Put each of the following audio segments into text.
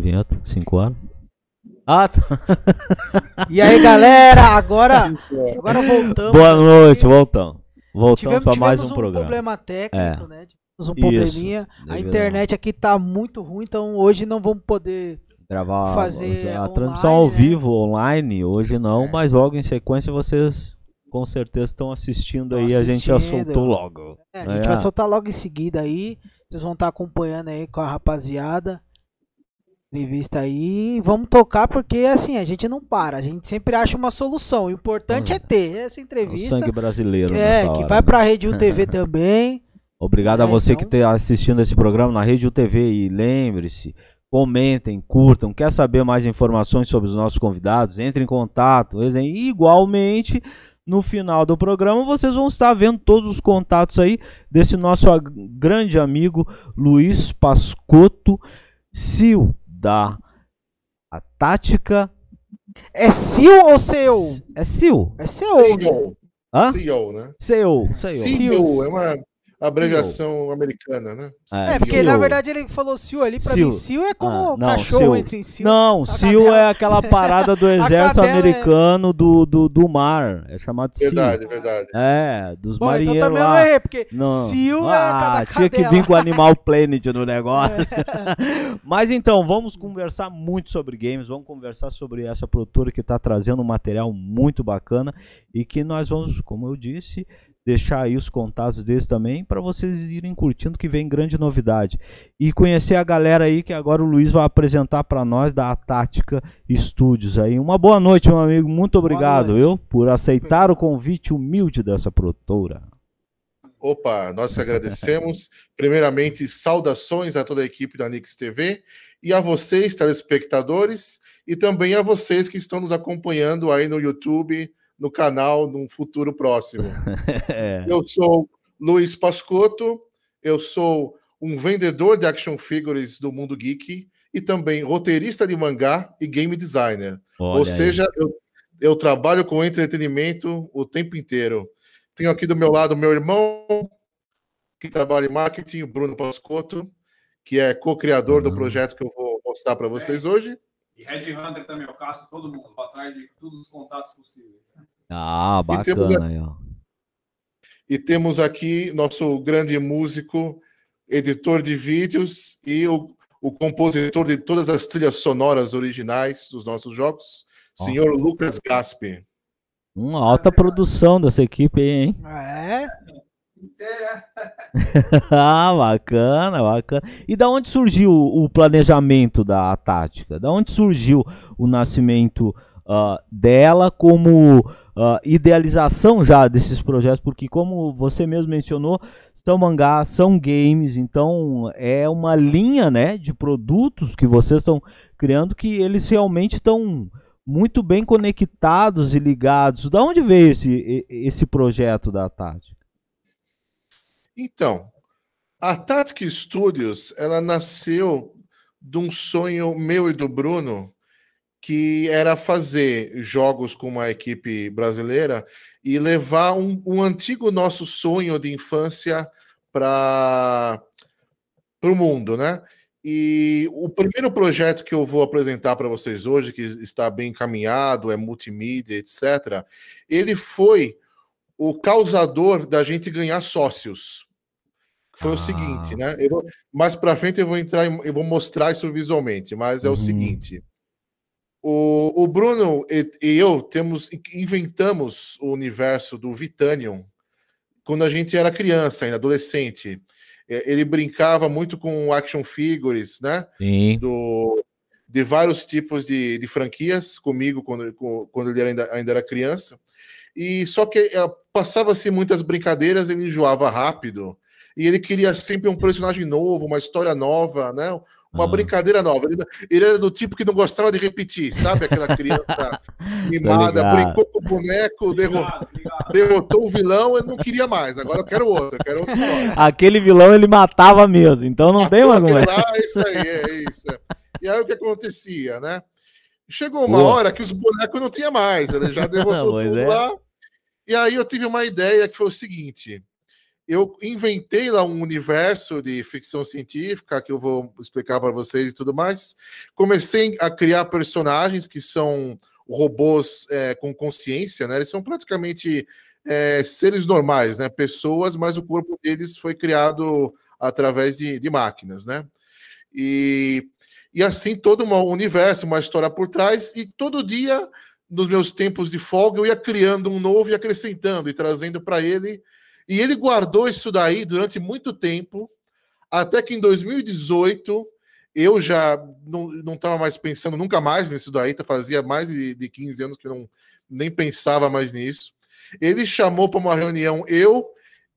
a vinheta? Cinco anos? Ah, tá. E aí, galera, agora, agora voltamos. Boa noite, voltamos. Voltamos para mais tivemos um programa. problema técnico, É. né? Tivemos um Isso, probleminha. A devido internet aqui tá muito ruim, então hoje não vamos poder. Gravar fazer a online, transmissão ao né? vivo, online, hoje não, É. mas logo em sequência vocês com certeza estão assistindo Tão aí, a gente já assistindo. soltou logo. É, a gente É. vai soltar logo em seguida aí. Vocês vão estar acompanhando aí com a rapaziada. Entrevista aí. E Vamos tocar porque assim, a gente não para. A gente sempre acha uma solução. O importante Hum. é ter essa O entrevista. sangue brasileiro. É, que hora, vai né? pra Rede UTV também. Obrigado a É, você então- que está assistindo esse programa na Rede UTV e lembre-se, comentem, curtam, quer saber mais informações sobre os nossos convidados, entre em contato, e igualmente no final do programa vocês vão estar vendo todos os contatos aí desse nosso grande amigo Luiz Pascotto, CEO da a Tática É seu ou seu? é CEO, É seu. né? CEO, hã? CEO, né? CEO, CEO. CEO é uma abreviação americana, né? É, É, porque Seal. na verdade ele falou Sil ali, pra Seal. mim Sil é quando Ah, o não, cachorro Seal. entra em Sil. Não, A SEAL cadela- é aquela parada do exército é- americano do, do, do mar. É chamado SEAL. Verdade, verdade. É, dos Bom, então marinheiros também eu lá. errei, porque Não. Sil é ah, cada tinha que vir com o Animal Planet no negócio. Mas então, vamos conversar muito sobre games, vamos conversar sobre essa produtora que está trazendo um material muito bacana e que nós vamos, como eu disse, deixar aí os contatos deles também para vocês irem curtindo que vem grande novidade. E conhecer a galera aí que agora o Luiz vai apresentar para nós da Tática Studios aí. Uma boa noite, meu amigo. Muito obrigado, viu, por aceitar o convite humilde dessa produtora. Opa, nós agradecemos. Primeiramente, saudações a toda a equipe da Nix TV e a vocês, telespectadores, e também a vocês que estão nos acompanhando aí no YouTube, no canal, num futuro próximo. É. Eu sou Luiz Pascotto, eu sou um vendedor de action figures do mundo geek e também roteirista de mangá e game designer. Olha Ou seja, eu, eu trabalho com entretenimento o tempo inteiro. Tenho aqui do meu lado meu irmão, que trabalha em marketing, o Bruno Pascotto, que é co-criador do Uhum. projeto que eu vou mostrar para vocês hoje. E Red Hunter também, eu caço todo mundo, vou atrás de todos os contatos possíveis. Ah, E temos bacana aí, ó. E temos aqui nosso grande músico, editor de vídeos e o, o compositor de todas as trilhas sonoras originais dos nossos jogos, Ó. senhor Lucas Gaspi. Uma alta produção dessa equipe aí, hein? É ah, bacana, bacana. E da onde surgiu o planejamento da tática? Da onde surgiu o nascimento ah, dela como ah, idealização já desses projetos? Porque como você mesmo mencionou, são mangás, são games, então é uma linha, né, de produtos que vocês estão criando que eles realmente estão muito bem conectados e ligados. Da onde veio esse, esse projeto da tática? Então, a Tactic Studios, ela nasceu de um sonho meu e do Bruno, que era fazer jogos com uma equipe brasileira e levar um, um antigo nosso sonho de infância para o mundo, né? E o primeiro projeto que eu vou apresentar para vocês hoje, que está bem encaminhado, é multimídia, etc., ele foi o causador da gente ganhar sócios. Foi Ah. o seguinte, né? Eu vou- mais para frente eu vou entrar, em- eu vou mostrar isso visualmente, mas é Uhum. o seguinte. O, o Bruno e, e eu temos inventamos o universo do Vitanium quando a gente era criança, ainda adolescente. Ele brincava muito com action figures, né? Sim. do, de vários tipos de, de franquias comigo quando, quando ele ainda, ainda era criança. E só que eh, passava-se muitas brincadeiras, ele enjoava rápido. E ele queria sempre um personagem novo, uma história nova, né? Uma Ah. brincadeira nova. Ele, ele era do tipo que não gostava de repetir, sabe? Aquela criança mimada, brincou com o boneco, derro- ligado, ligado. derrotou o vilão, ele não queria mais. Agora eu quero outro, eu quero outra história. Aquele vilão ele matava mesmo, então não tem mais é. é isso aí, é isso. é. E aí o que acontecia, né? Chegou uma Boa. hora que os bonecos não tinha mais, ele já derrotou tudo é. lá. E aí eu tive uma ideia que foi o seguinte: eu inventei lá um universo de ficção científica que eu vou explicar para vocês e tudo mais. Comecei a criar personagens que são robôs é, com consciência, né? Eles são praticamente é, seres normais, né? Pessoas, mas o corpo deles foi criado através de, de máquinas, né? E, e assim todo um universo, uma história por trás, e todo dia, nos meus tempos de folga, eu ia criando um novo e acrescentando e trazendo para ele. E ele guardou isso daí durante muito tempo, até que em 2018 eu já não estava mais pensando nunca mais nisso daí, tá, fazia mais de, de 15 anos que eu não, nem pensava mais nisso. Ele chamou para uma reunião eu,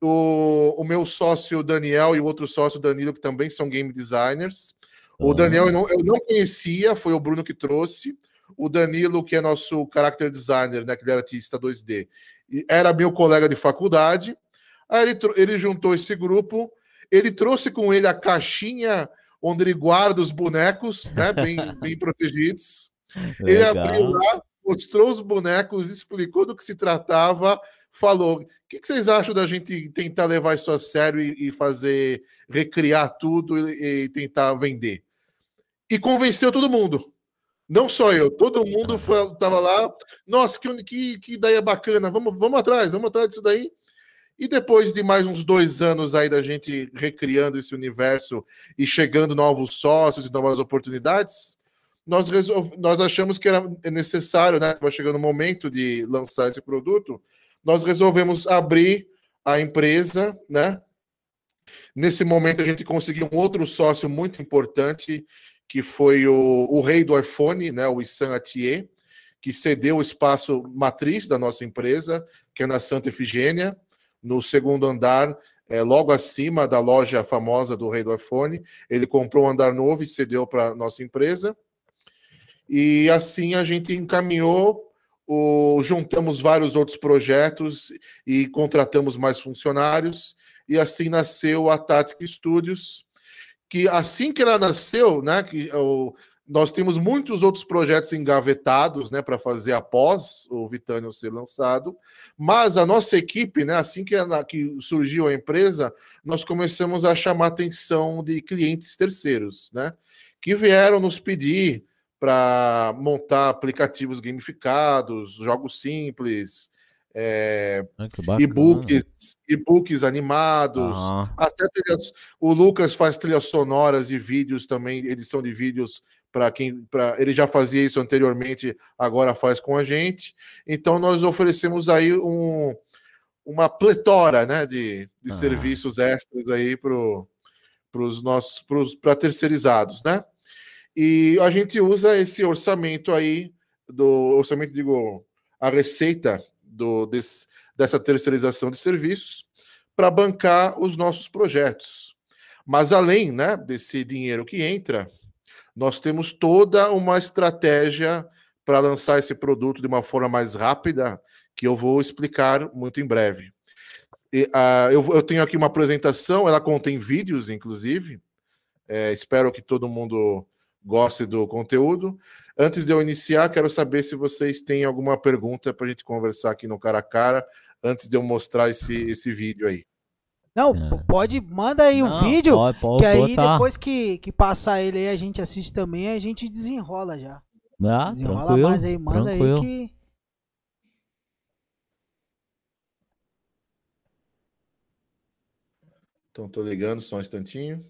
o, o meu sócio Daniel e o outro sócio Danilo, que também são game designers. O Daniel eu não, eu não conhecia, foi o Bruno que trouxe. O Danilo, que é nosso character designer, né, que ele era artista 2D, era meu colega de faculdade. Aí ele, ele juntou esse grupo, ele trouxe com ele a caixinha onde ele guarda os bonecos, né, bem, bem protegidos. Ele abriu lá, mostrou os bonecos, explicou do que se tratava, falou: o que, que vocês acham da gente tentar levar isso a sério e, e fazer, recriar tudo e, e, tentar vender? E convenceu todo mundo. Não só eu, todo mundo estava lá. Nossa, que, que, que ideia bacana, vamos, vamos atrás, vamos atrás disso daí. E depois de mais uns dois anos aí da gente recriando esse universo e chegando novos sócios e novas oportunidades, nós, nós achamos que era necessário, né? Estava chegando o momento de lançar esse produto. Nós resolvemos abrir a empresa, né? Nesse momento a gente conseguiu um outro sócio muito importante, que foi o, o rei do iPhone, né? O Issan Atier, que cedeu o espaço matriz da nossa empresa, que é na Santa Efigênia, no segundo andar, é, logo acima da loja famosa do rei do iPhone. Ele comprou um andar novo e cedeu para nossa empresa. E assim a gente encaminhou, o, juntamos vários outros projetos e contratamos mais funcionários. E assim nasceu a Tática Studios, que assim que ela nasceu, né, que o, nós temos muitos outros projetos engavetados, né, para fazer após o Vitânio ser lançado, mas a nossa equipe, né, assim que, ela, que surgiu a empresa, nós começamos a chamar atenção de clientes terceiros, né, que vieram nos pedir para montar aplicativos gamificados, jogos simples, é, ah, e-books, e-books animados, ah. até trilhas, o Lucas faz trilhas sonoras e vídeos também, edição de vídeos para quem, para ele já fazia isso anteriormente, agora faz com a gente. Então nós oferecemos aí um, uma pletora, né, de, de ah. serviços extras aí para os nossos, para terceirizados, né? E a gente usa esse orçamento aí, do orçamento, digo, a receita do, desse, dessa terceirização de serviços para bancar os nossos projetos. Mas além né, desse dinheiro que entra, nós temos toda uma estratégia para lançar esse produto de uma forma mais rápida, que eu vou explicar muito em breve. E, uh, eu, eu, tenho aqui uma apresentação, ela contém vídeos, inclusive. É, espero que todo mundo goste do conteúdo. Antes de eu iniciar, quero saber se vocês têm alguma pergunta para a gente conversar aqui no cara a cara, antes de eu mostrar esse, esse vídeo aí. Não, é. pode, manda aí o um vídeo, pode, pode, que aí botar. depois que, que passar ele aí, a gente assiste também, a gente desenrola já. Ah, desenrola tranquilo, mais aí, manda tranquilo. aí que... Então, tô ligando só um instantinho.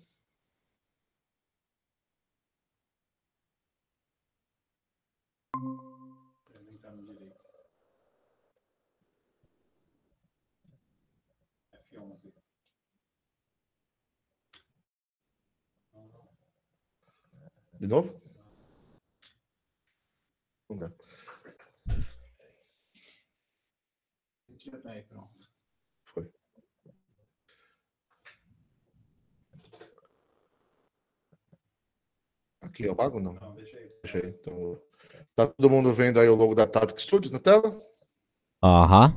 De novo? Não dá. Foi. Aqui eu pago não? Não, deixa aí. Deixa aí. Então, tá todo mundo vendo aí o logo da Tata Studios na tela? Aham.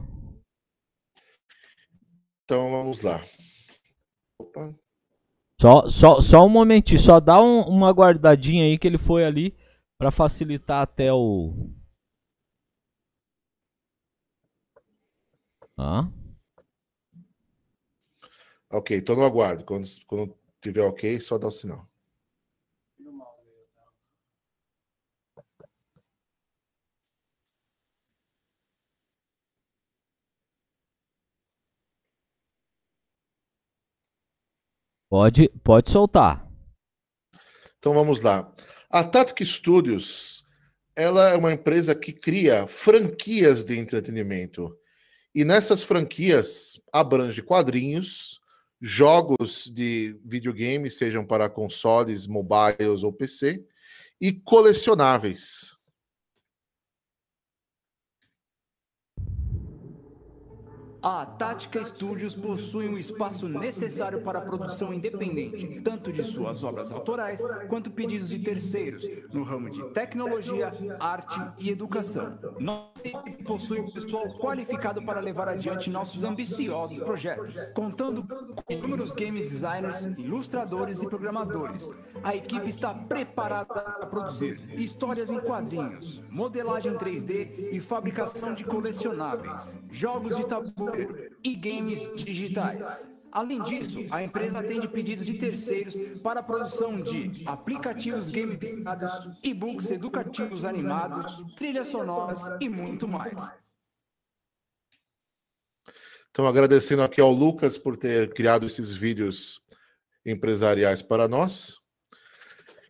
Então vamos lá. Só, só, só um momentinho, só dá um, uma guardadinha aí que ele foi ali para facilitar até o. Ah. Ok, tô no aguardo. Quando, quando tiver ok, só dá o sinal. Pode, pode soltar. Então vamos lá. A Tactic Studios, ela é uma empresa que cria franquias de entretenimento. E nessas franquias abrange quadrinhos, jogos de videogame, sejam para consoles, mobiles ou PC, e colecionáveis. A Tática Studios possui um espaço necessário para a produção independente, tanto de suas obras autorais quanto pedidos de terceiros, no ramo de tecnologia, arte e educação. Nós possui um pessoal qualificado para levar adiante nossos ambiciosos projetos, contando com inúmeros games designers, ilustradores e programadores. A equipe está preparada para produzir histórias em quadrinhos, modelagem 3D e fabricação de colecionáveis, jogos de tabuleiro e games digitais. Além disso, a empresa atende pedidos de terceiros para a produção de aplicativos gamificados, e-books educativos animados, trilhas sonoras e muito mais. Então, agradecendo aqui ao Lucas por ter criado esses vídeos empresariais para nós.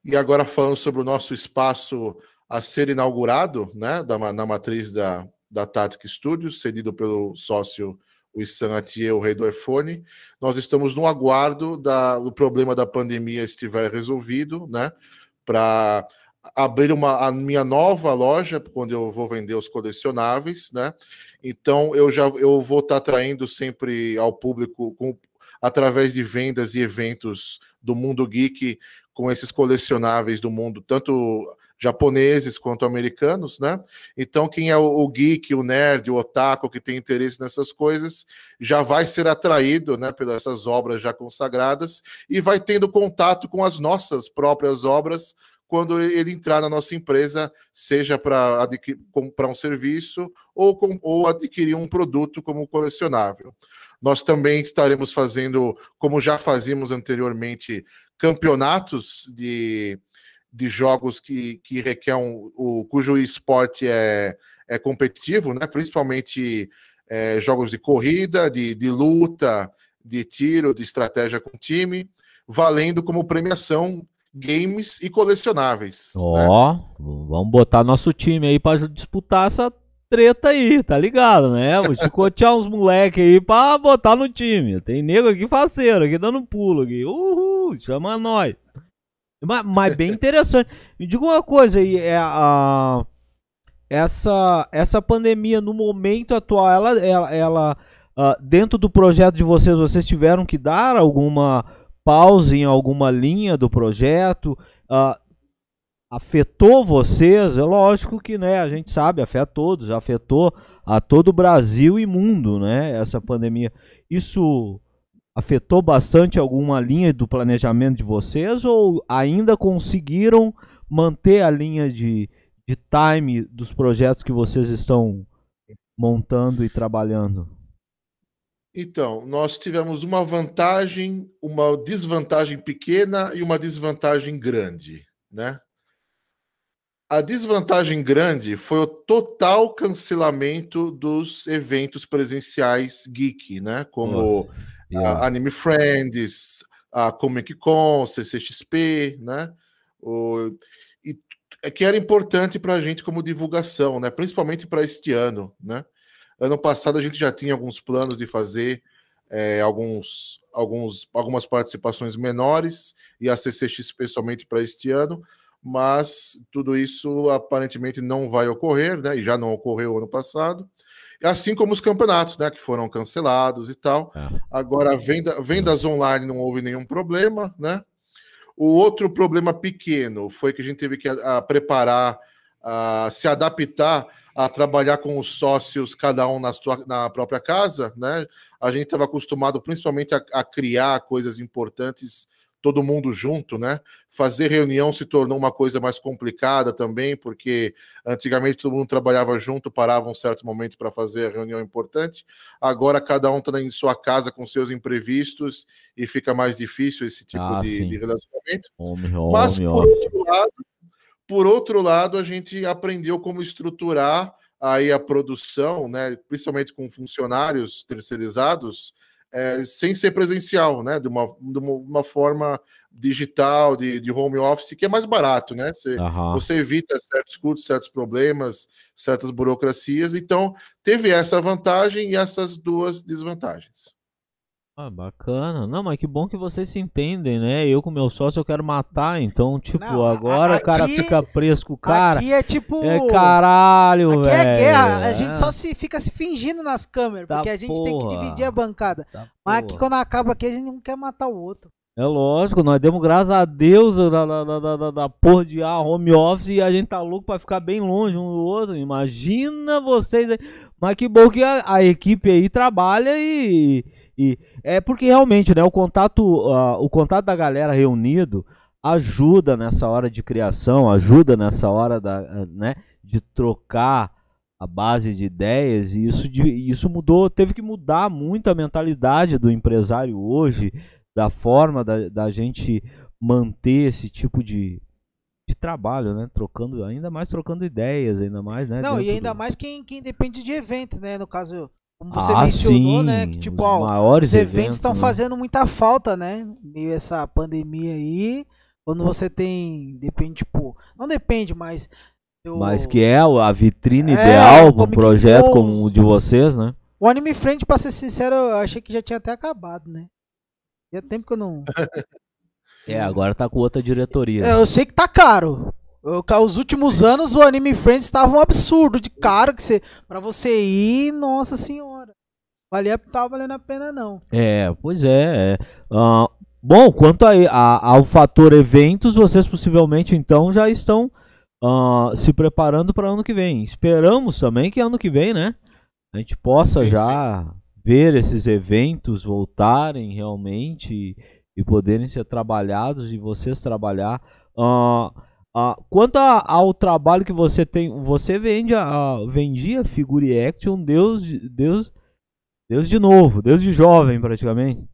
E agora falando sobre o nosso espaço a ser inaugurado, né, da, na matriz da, da Tactic Studios, cedido pelo sócio o Issan Atier, o rei do iPhone. Nós estamos no aguardo da, do problema da pandemia estiver resolvido, né? Para abrir uma, a minha nova loja, quando eu vou vender os colecionáveis, né? Então eu já eu vou estar tá traindo sempre ao público com, através de vendas e eventos do mundo geek com esses colecionáveis do mundo, tanto japoneses quanto americanos, né? Então, quem é o, geek, o nerd, o otaku que tem interesse nessas coisas, já vai ser atraído, né, pelas obras já consagradas e vai tendo contato com as nossas próprias obras quando ele entrar na nossa empresa, seja para comprar um serviço ou, com, ou adquirir um produto como colecionável. Nós também estaremos fazendo, como já fazíamos anteriormente, campeonatos de de jogos que, que requer um, o, cujo esporte é, é competitivo, né? principalmente é, jogos de corrida, de, de luta, de tiro, de estratégia com time, valendo como premiação games e colecionáveis. Né? Ó, né? vamos botar nosso time aí para disputar essa treta aí, tá ligado, né? Vou chicotear uns moleque aí pra botar no time. Tem nego aqui faceiro, aqui dando pulo aqui. Uhul, chama nós. Mas, mas bem interessante. Me diga uma coisa aí, é a essa essa pandemia no momento atual, ela ela, ela uh, dentro do projeto de vocês, vocês tiveram que dar alguma pausa em alguma linha do projeto? Uh, afetou vocês? É lógico que, né, a gente sabe, afeta todos, afetou a todo o Brasil e mundo, né, essa pandemia. Isso afetou bastante alguma linha do planejamento de vocês ou ainda conseguiram manter a linha de, de time dos projetos que vocês estão montando e trabalhando? Então, nós tivemos uma vantagem, uma desvantagem pequena e uma desvantagem grande, né? A desvantagem grande foi o total cancelamento dos eventos presenciais geek, né? Como oh yeah. a Anime Friends, a Comic Con, CCXP, né? O, e é que era importante para a gente como divulgação, né? Principalmente para este ano, né? Ano passado a gente já tinha alguns planos de fazer é, alguns, alguns, algumas participações menores e a CCXP somente para este ano, mas tudo isso aparentemente não vai ocorrer, né? E já não ocorreu ano passado assim como os campeonatos, né, que foram cancelados e tal. É. Agora, venda, vendas online não houve nenhum problema, né? O outro problema pequeno foi que a gente teve que a, a preparar, a, se adaptar a trabalhar com os sócios, cada um na, sua, na própria casa, né? A gente estava acostumado principalmente a, a criar coisas importantes todo mundo junto, né? Fazer reunião se tornou uma coisa mais complicada também, porque antigamente todo mundo trabalhava junto, parava um certo momento para fazer a reunião importante. Agora cada um está em sua casa com seus imprevistos e fica mais difícil esse tipo Ah, de, de relacionamento. Mas por outro lado, por outro lado, a gente aprendeu como estruturar aí a produção, né, principalmente com funcionários terceirizados, é, sem ser presencial, né, de uma, de uma, forma digital, de, de home office, que é mais barato, né? Você, Aham. você evita certos custos, certos problemas, certas burocracias. Então, teve essa vantagem e essas duas desvantagens. Ah, bacana. Não, mas que bom que vocês se entendem, né? Eu com meu sócio eu quero matar, então, tipo, Não, a- agora o cara aqui- fica preso com o cara. Aqui é tipo. É caralho, Aqui velho. é guerra. A gente só se fica se fingindo nas câmeras, Tá porque a gente tem que porra. dividir a bancada. Tá, Mas porra. aqui quando acaba aqui, a gente não quer matar o outro. É lógico, nós demos graças a Deus da, da, da, da, da porra de ah, home office e a gente tá louco pra ficar bem longe um do outro. Imagina vocês aí. Mas que bom que a, a equipe aí trabalha e, e. É porque realmente, né? O contato, ah, o contato da galera reunido ajuda nessa hora de criação, ajuda nessa hora da, ah, né, de trocar a base de ideias e isso, de, isso mudou, teve que mudar muito a mentalidade do empresário hoje, da forma da, da gente manter esse tipo de, de trabalho, né? Trocando, ainda mais trocando ideias, ainda mais, né? não, e ainda do- mais quem, quem depende de evento, né? No caso, como você ah, mencionou, sim, né? Que tipo, os ó, maiores os eventos estão né? fazendo muita falta, né? Meio essa pandemia aí. Quando você tem. Depende, tipo. Não depende, mas. eu- Mas que é a vitrine É, ideal para um projeto como o de vocês, né? O Anime Friend, pra ser sincero, eu achei que já tinha até acabado, né? Tinha tempo que eu não. É, agora tá com outra diretoria. É, eu sei que tá caro. Os últimos anos o Anime Friends estava um absurdo de caro que você, pra você ir, nossa senhora. Valia, tava valendo a pena não. É, pois é. é. Ah, bom, quanto a, a- ao fator eventos, vocês possivelmente então já estão ah, se preparando para ano que vem. Esperamos também que ano que vem, né? A gente possa Sim, já ver esses eventos voltarem realmente e, e poderem ser trabalhados e vocês trabalhar. Ah, ah, quanto a- ao trabalho que você tem, você vende a, a- vendia Figure Action, Deus, de- Deus Deus de novo, Deus de jovem praticamente.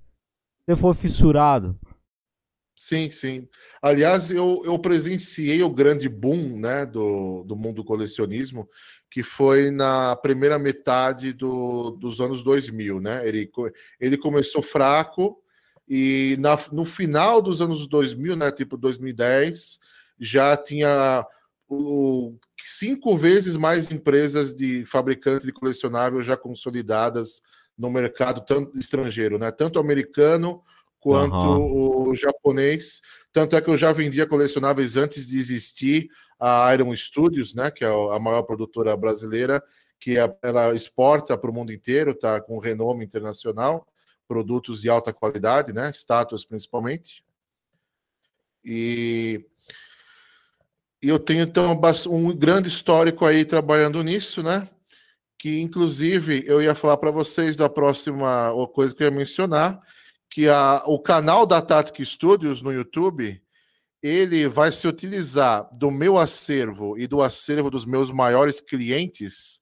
Você foi fissurado. Sim, sim. Aliás, eu, eu presenciei o grande boom né, do, do mundo do colecionismo, que foi na primeira metade do, dos anos 2000. Né? Ele, ele começou fraco e na, no final dos anos 2000, né, tipo 2010, já tinha cinco vezes mais empresas de fabricantes de colecionável já consolidadas no mercado tanto estrangeiro, né? tanto americano quanto Aham. o japonês. Tanto é que eu já vendia colecionáveis antes de existir a Iron Studios, né, que é a maior produtora brasileira, que é- ela exporta para o mundo inteiro, tá com renome internacional, produtos de alta qualidade, né, estátuas principalmente. E e eu tenho então um grande histórico aí trabalhando nisso, né? Que inclusive eu ia falar para vocês da próxima coisa que eu ia mencionar, que a, o canal da Tactic Studios no YouTube, ele vai se utilizar do meu acervo e do acervo dos meus maiores clientes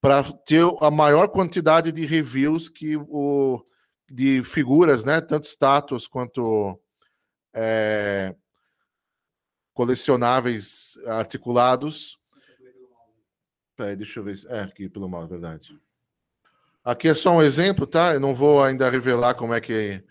para ter a maior quantidade de reviews que o de figuras, né, tanto estátuas quanto é, colecionáveis articulados. Peraí, deixa eu ver. É, aqui pelo mal, é verdade. Aqui é só um exemplo, tá? Eu não vou ainda revelar como é que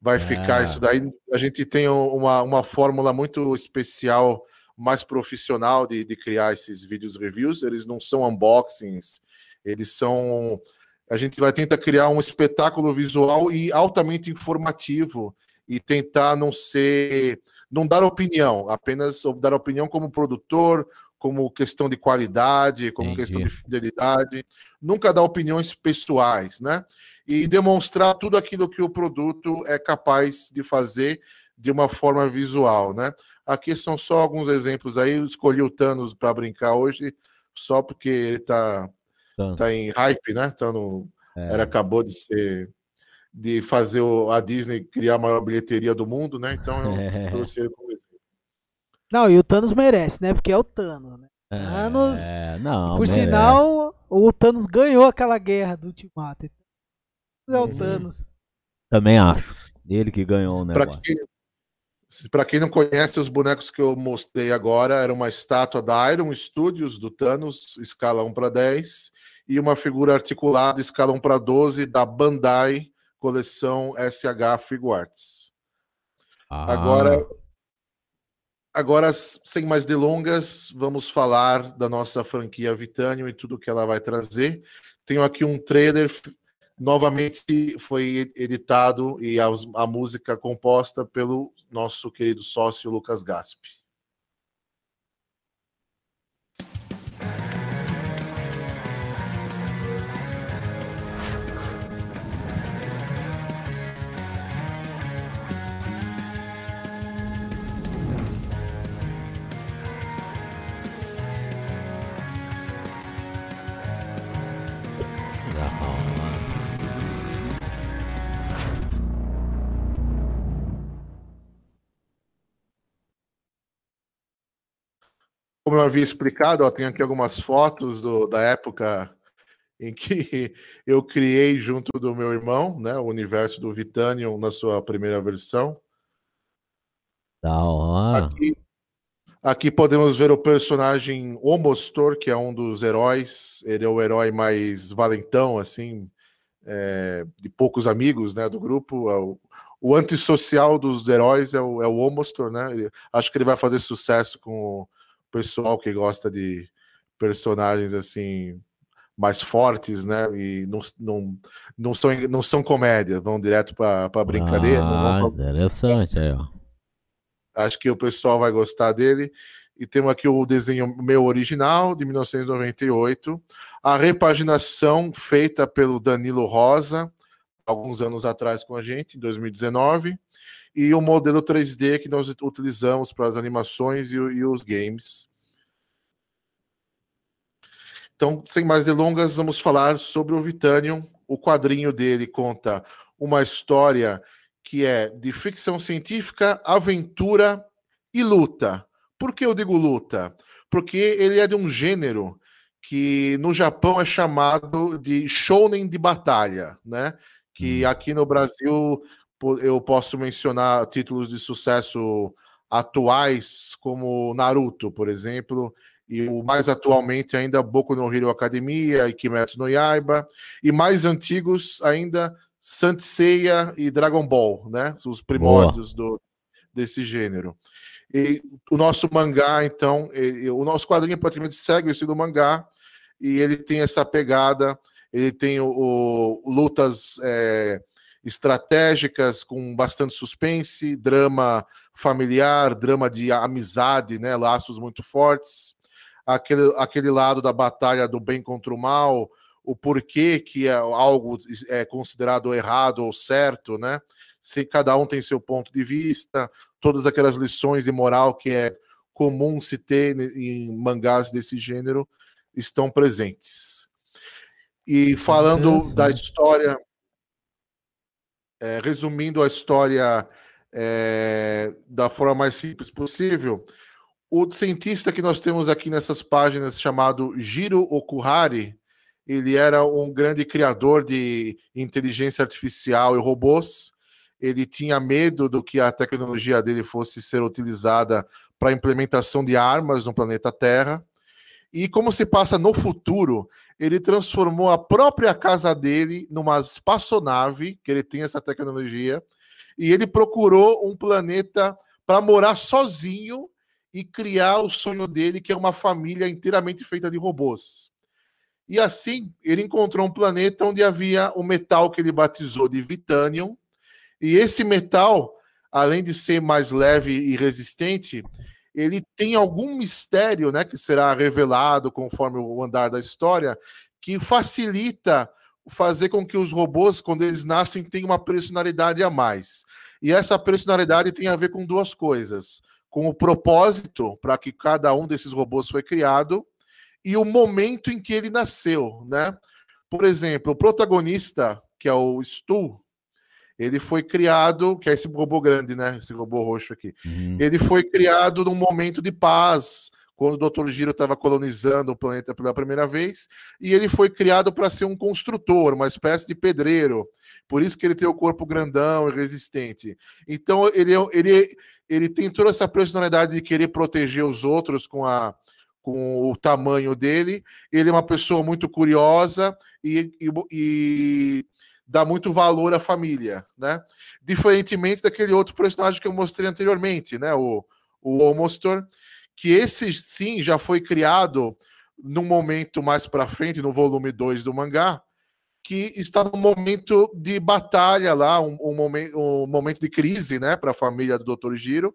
vai ficar Ah. isso daí. A gente tem uma, uma fórmula muito especial, mais profissional de, de criar esses vídeos reviews. Eles não são unboxings, eles são. A gente vai tentar criar um espetáculo visual e altamente informativo e tentar não ser, não dar opinião, apenas dar opinião como produtor, como questão de qualidade, como Entendi. questão de fidelidade, nunca dar opiniões pessoais, né? E demonstrar tudo aquilo que o produto é capaz de fazer de uma forma visual, né? Aqui são só alguns exemplos aí. Eu escolhi o Thanos para brincar hoje, só porque ele tá, Tanto. tá em hype, né? Tá no, É. era, acabou de ser de fazer o, a Disney criar a maior bilheteria do mundo, né? Então eu É. trouxe ele como exemplo. Não, e o Thanos merece, né? Porque é o Thanos, né? Thanos, É, não, Por merece. sinal, o Thanos ganhou aquela guerra do Ultimato. É o Uhum. Thanos. Também acho. Ele que ganhou quem, se- pra quem não conhece, os bonecos que eu mostrei agora era uma estátua da Iron Studios, do Thanos, escala 1 para 10, e uma figura articulada, escala 1 para 12, da Bandai, coleção SH Figuarts. Ah, Agora, agora, sem mais delongas, vamos falar da nossa franquia Vitanium e tudo que ela vai trazer. Tenho aqui um trailer, novamente foi editado e a, a música composta pelo nosso querido sócio Lucas Gaspi. Como eu havia explicado, ó, tenho aqui algumas fotos do- da época em que eu criei junto do meu irmão, né, o universo do Vitanium na sua primeira versão. Da hora. Aqui, aqui podemos ver o personagem Omostor, que é um dos heróis. Ele é o herói mais valentão, assim, é, de poucos amigos, né, do grupo. É o, o antissocial dos heróis é o, é o Omostor, né? Ele- acho que ele vai fazer sucesso com o pessoal que gosta de personagens assim mais fortes, né? E não, não, não, são, não são comédia, vão direto para brincadeira. Ah, pra- interessante aí, ó. Acho que o pessoal vai gostar dele. E temos aqui o desenho meu original, de 1998. A repaginação feita pelo Danilo Rosa, alguns anos atrás com a gente, em 2019. E o modelo 3D que nós utilizamos para as animações e, e os games. Então, sem mais delongas, vamos falar sobre o Vitanium. O quadrinho dele conta uma história que é de ficção científica, aventura e luta. Por que eu digo luta? Porque ele é de um gênero que no Japão é chamado de shounen de batalha, né? Que Hum. aqui no Brasil eu posso mencionar títulos de sucesso atuais como Naruto, por exemplo, e o mais atualmente ainda Boku no Hero Academia e Kimetsu no Yaiba, e mais antigos ainda Saint Seiya e Dragon Ball, né? Os primórdios do, desse gênero. E o nosso mangá, então, ele- o nosso quadrinho praticamente segue o estilo do mangá e ele tem essa pegada, ele tem o, o- lutas é, estratégicas com bastante suspense, drama familiar, drama de amizade, né? Laços muito fortes, aquele, aquele lado da batalha do bem contra o mal, o porquê que é algo é considerado errado ou certo, né? Se cada um tem seu ponto de vista, todas aquelas lições de moral que é comum se ter em mangás desse gênero estão presentes. E falando da história, é, resumindo a história é, da forma mais simples possível, o cientista que nós temos aqui nessas páginas, chamado Jiro Okuhari, ele era um grande criador de inteligência artificial e robôs. Ele tinha medo do que a tecnologia dele fosse ser utilizada para implementação de armas no planeta Terra. E como se passa no futuro, ele transformou a própria casa dele numa espaçonave, que ele tem essa tecnologia, e ele procurou um planeta para morar sozinho e criar o sonho dele, que é uma família inteiramente feita de robôs. E assim, ele encontrou um planeta onde havia o metal que ele batizou de Vitanium, e esse metal, além de ser mais leve e resistente, ele tem algum mistério, né, que será revelado conforme o andar da história, que facilita fazer com que os robôs, quando eles nascem, tenham uma personalidade a mais. E essa personalidade tem a ver com duas coisas: com o propósito para que cada um desses robôs foi criado e o momento em que ele nasceu, né? Por exemplo, o protagonista, que é o Stu, Ele foi criado, que é esse robô grande, né? Esse robô roxo aqui. Uhum. Ele foi criado num momento de paz, quando o Dr. Giro estava colonizando o planeta pela primeira vez, e ele foi criado para ser um construtor, uma espécie de pedreiro. Por isso que ele tem o corpo grandão e resistente. Então ele, é- ele, ele tem toda essa personalidade de querer proteger os outros com a com o tamanho dele. Ele é uma pessoa muito curiosa e, e, e dá muito valor à família, né? Diferentemente daquele outro personagem que eu mostrei anteriormente, né? O, o Homostor, que esse sim já foi criado num momento mais para frente, no volume 2 do mangá, que está num momento de batalha lá, um, um momento, um momento de crise, né, para a família do Dr. Giro.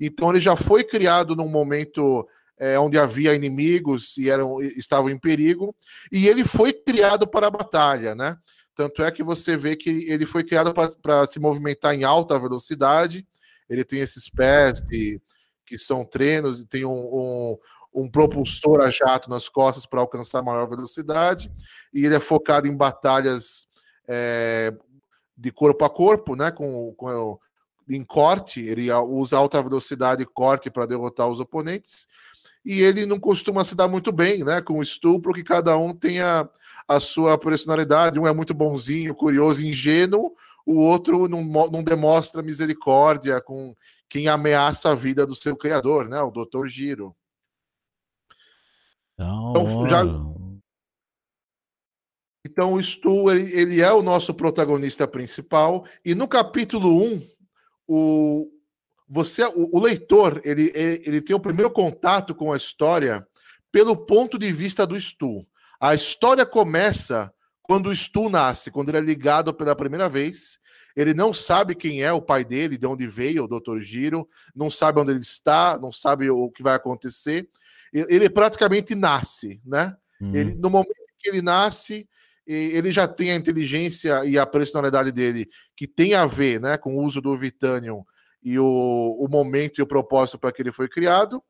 Então ele já foi criado num momento é, onde havia inimigos e eram, estavam em perigo, e ele foi criado para a batalha, né? Tanto é que você vê que ele foi criado para se movimentar em alta velocidade. Ele tem esses pés de, que são treinos e tem um, um, um propulsor a jato nas costas para alcançar maior velocidade. E ele é focado em batalhas é, de corpo a corpo, né? Com, com em corte, ele usa alta velocidade e corte para derrotar os oponentes. E ele não costuma se dar muito bem, né? Com estupro, que cada um tenha a sua personalidade. Um é muito bonzinho, curioso, ingênuo, o outro não, não demonstra misericórdia com quem ameaça a vida do seu criador, né? O Dr. Giro. Então, já... então o Stu, ele, ele, é o nosso protagonista principal, e no capítulo 1, o, você, o, o leitor, ele, ele tem o primeiro contato com a história pelo ponto de vista do Stu. A história começa quando o Stu nasce, quando ele é ligado pela primeira vez. Ele não sabe quem é o pai dele, de onde veio o Dr. Giro, não sabe onde ele está, não sabe o que vai acontecer. Ele praticamente nasce, né? Uhum. Ele, no momento que ele nasce, ele já tem a inteligência e a personalidade dele que tem a ver né, com o uso do Vitanium e o, o momento e o propósito para que ele foi criado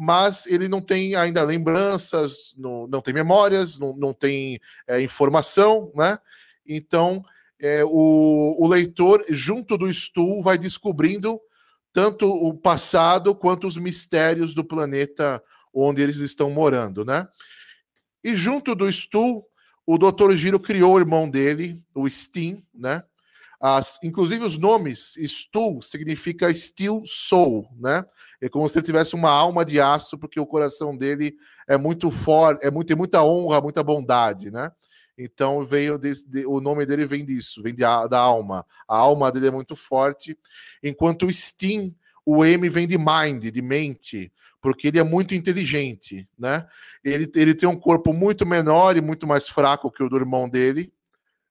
mas ele não tem ainda lembranças, não, não tem memórias, não, não tem é, informação, né? Então, é, o, o, leitor, junto do Stu, vai descobrindo tanto o passado quanto os mistérios do planeta onde eles estão morando, né? E junto do Stu, o Dr. Giro criou o irmão dele, o Steam, né? As, inclusive os nomes, Stu significa Steel Soul, né? É como se ele tivesse uma alma de aço, porque o coração dele é muito forte, é muito, tem muita honra, muita bondade, né? Então veio de, o nome dele vem disso, vem de, da alma. A alma dele é muito forte, enquanto o Steam, o M vem de mind, de mente, porque ele é muito inteligente, né? Ele, ele tem um corpo muito menor e muito mais fraco que o do irmão dele,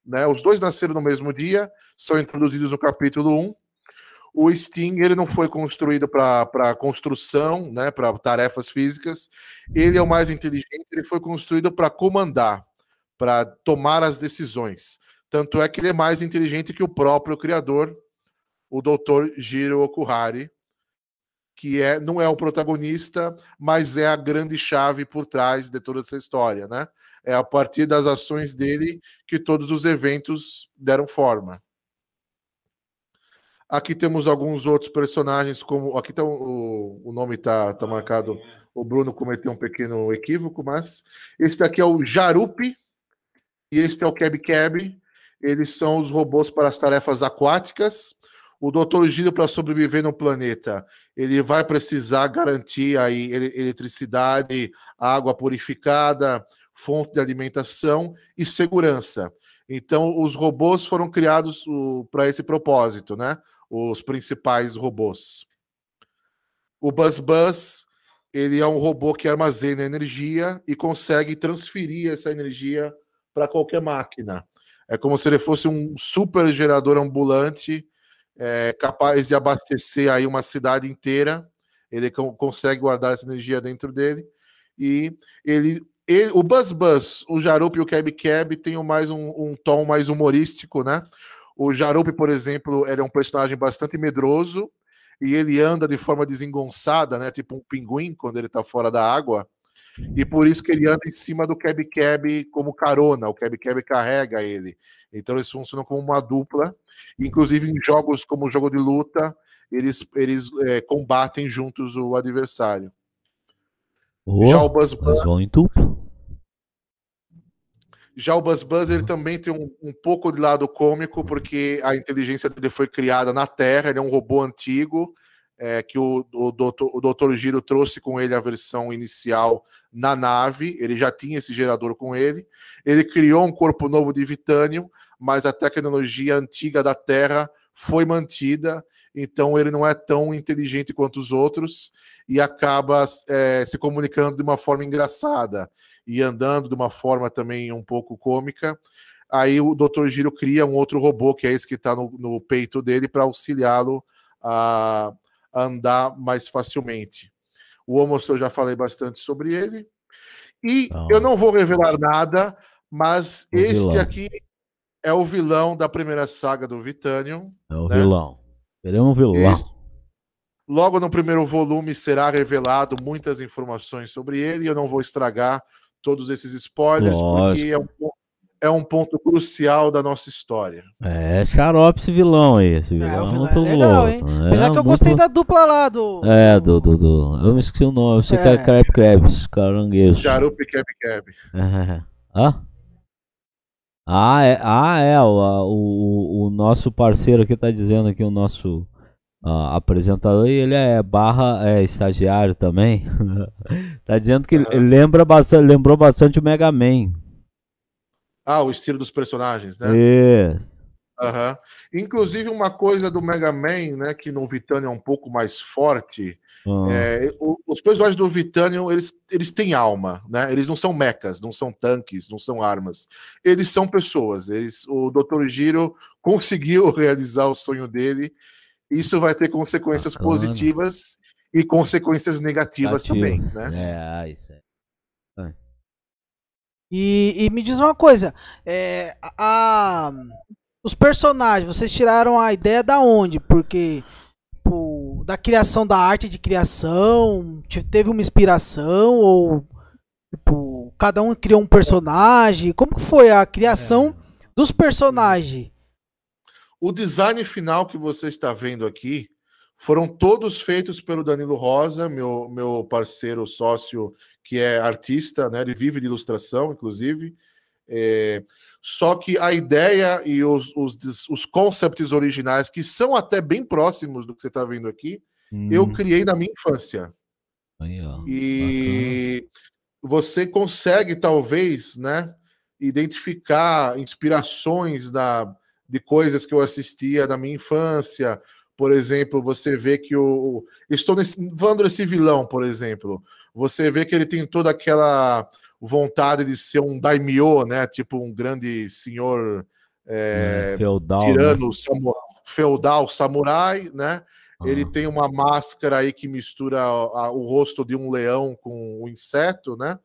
né? Os dois nasceram no mesmo dia, são introduzidos no capítulo 1. O Steam ele não foi construído para construção, né, para tarefas físicas. Ele é o mais inteligente, ele foi construído para comandar, para tomar as decisões. Tanto é que ele é mais inteligente que o próprio criador, o Dr. Jiro Okuhari, que é, não é o protagonista, mas é a grande chave por trás de toda essa história, né? É a partir das ações dele que todos os eventos deram forma. Aqui temos alguns outros personagens, como aqui tá o, o nome tá, tá marcado. O Bruno cometeu um pequeno equívoco, mas esse daqui é o Jarupi e este é o Keb Keb. Eles são os robôs para as tarefas aquáticas o doutor Giro, para sobreviver no planeta, ele vai precisar garantir aí eletricidade, água purificada, fonte de alimentação e segurança. Então, os robôs foram criados para esse propósito, né? Os principais robôs. O Buzz Buzz, ele é um robô que armazena energia e consegue transferir essa energia para qualquer máquina. É como se ele fosse um super gerador ambulante é capaz de abastecer aí uma cidade inteira. Ele consegue guardar essa energia dentro dele. E ele, ele o Buzz Buzz, o Jarup e o Keb Keb tem mais um, um, tom mais humorístico, né? O Jarup, por exemplo, ele é um personagem bastante medroso e ele anda de forma desengonçada, né? Tipo um pinguim quando ele tá fora da água. E por isso que ele anda em cima do Keb Keb como carona, o Keb Keb carrega ele. Então eles funcionam como uma dupla. Inclusive em jogos como o jogo de luta, eles, eles é, combatem juntos o adversário. Oh, Já o Buzz Buzz, vão em duplo. já o Buzz Buzz ele também tem um, um pouco de lado cômico, porque a inteligência dele foi criada na Terra, ele é um robô antigo, é, que o, o, doutor, o Dr. Giro trouxe com ele a versão inicial na nave, ele já tinha esse gerador com ele. Ele criou um corpo novo de Vitanium, mas a tecnologia antiga da Terra foi mantida, então ele não é tão inteligente quanto os outros e acaba é, se comunicando de uma forma engraçada e andando de uma forma também um pouco cômica. Aí o Dr. Giro cria um outro robô, que é esse que está no, no peito dele, para auxiliá-lo a, a andar mais facilmente. O Homos eu já falei bastante sobre ele. E Não. eu não vou revelar nada, mas O este vilão. aqui é o vilão da primeira saga do Vitanium. É o né? vilão. É um vilão. Esse- Logo no primeiro volume será revelado muitas informações sobre ele. e Eu não vou estragar todos esses spoilers, porque Lógico. é um, é um ponto crucial da nossa história. É xarope esse vilão aí. Esse vilão É, é vilão muito é legal, louco. hein? É Apesar que eu muito- gostei da dupla lá do. É, do, do, do. Eu me esqueci o nome. Eu sei que é É. Crab Crabs, caranguejo. Charup Keb Keb. É. Hã? Ah, é, ah, é o, o, o nosso parceiro aqui tá dizendo aqui, o nosso ah, apresentador, e ele é barra é, estagiário também. tá dizendo que ele Aham. lembra bastante, lembrou bastante o Mega Man. Ah, o estilo dos personagens, né? Isso. Aham. Inclusive, uma coisa do Mega Man, né, que no Vitanium é um pouco mais forte, Ah, é, o- os personagens do Vitanium, eles, eles têm alma, né? Eles não são mechas, não são tanques, não são armas. Eles são pessoas. Eles, o Dr. Giro conseguiu realizar o sonho dele. Isso vai ter consequências Bacana. positivas e consequências negativas também, Negativos. né? É, isso é. E, e me diz uma coisa, é, a- os personagens, vocês tiraram a ideia da onde? Porque tipo, da criação da arte de criação, te- teve uma inspiração ou tipo, cada um criou um personagem? Como que foi a criação dos personagens? O design final que você está vendo aqui foram todos feitos pelo Danilo Rosa, meu, meu parceiro sócio, que é artista, né? Ele vive de ilustração, inclusive. É, só que a ideia e os, os, os concepts originais, que são até bem próximos do que você está vendo aqui, eu Hum, criei na minha infância. aí, ó. E você consegue, talvez, né, identificar inspirações da, de coisas que eu assistia na minha infância. Por exemplo, você vê que o. Estou nesse, falando desse vilão, por exemplo. Você vê que ele tem toda aquela vontade de ser um daimyo, né? Tipo um grande senhor é, É, feudal. né? tirano, samu- feudal, samurai, né? Ele Ah, tem uma máscara aí que mistura a- o rosto de um leão com um inseto, né?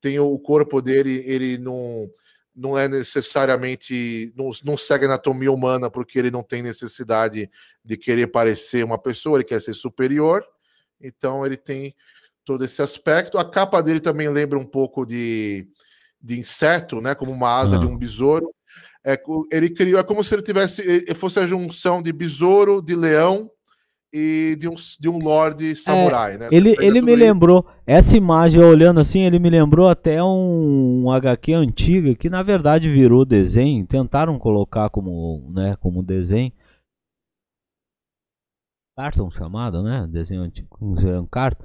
Tem o corpo dele, ele não, não é necessariamente. Não, não segue anatomia humana, porque ele não tem necessidade de querer parecer uma pessoa, ele quer ser superior. Então ele tem todo esse aspecto. A capa dele também lembra um pouco de, de inseto, né? Como uma asa Ah. de um besouro. É, ele criou, é como se ele tivesse, ele fosse a junção de besouro, de leão e de um, de um lord samurai, né? É, Ele, Você pega ele tudo me isso- lembrou, essa imagem olhando assim, ele me lembrou até um, um HQ antiga que na verdade virou desenho. Tentaram colocar como, né, como desenho. Carton chamado, né? Desenho antigo, um carton.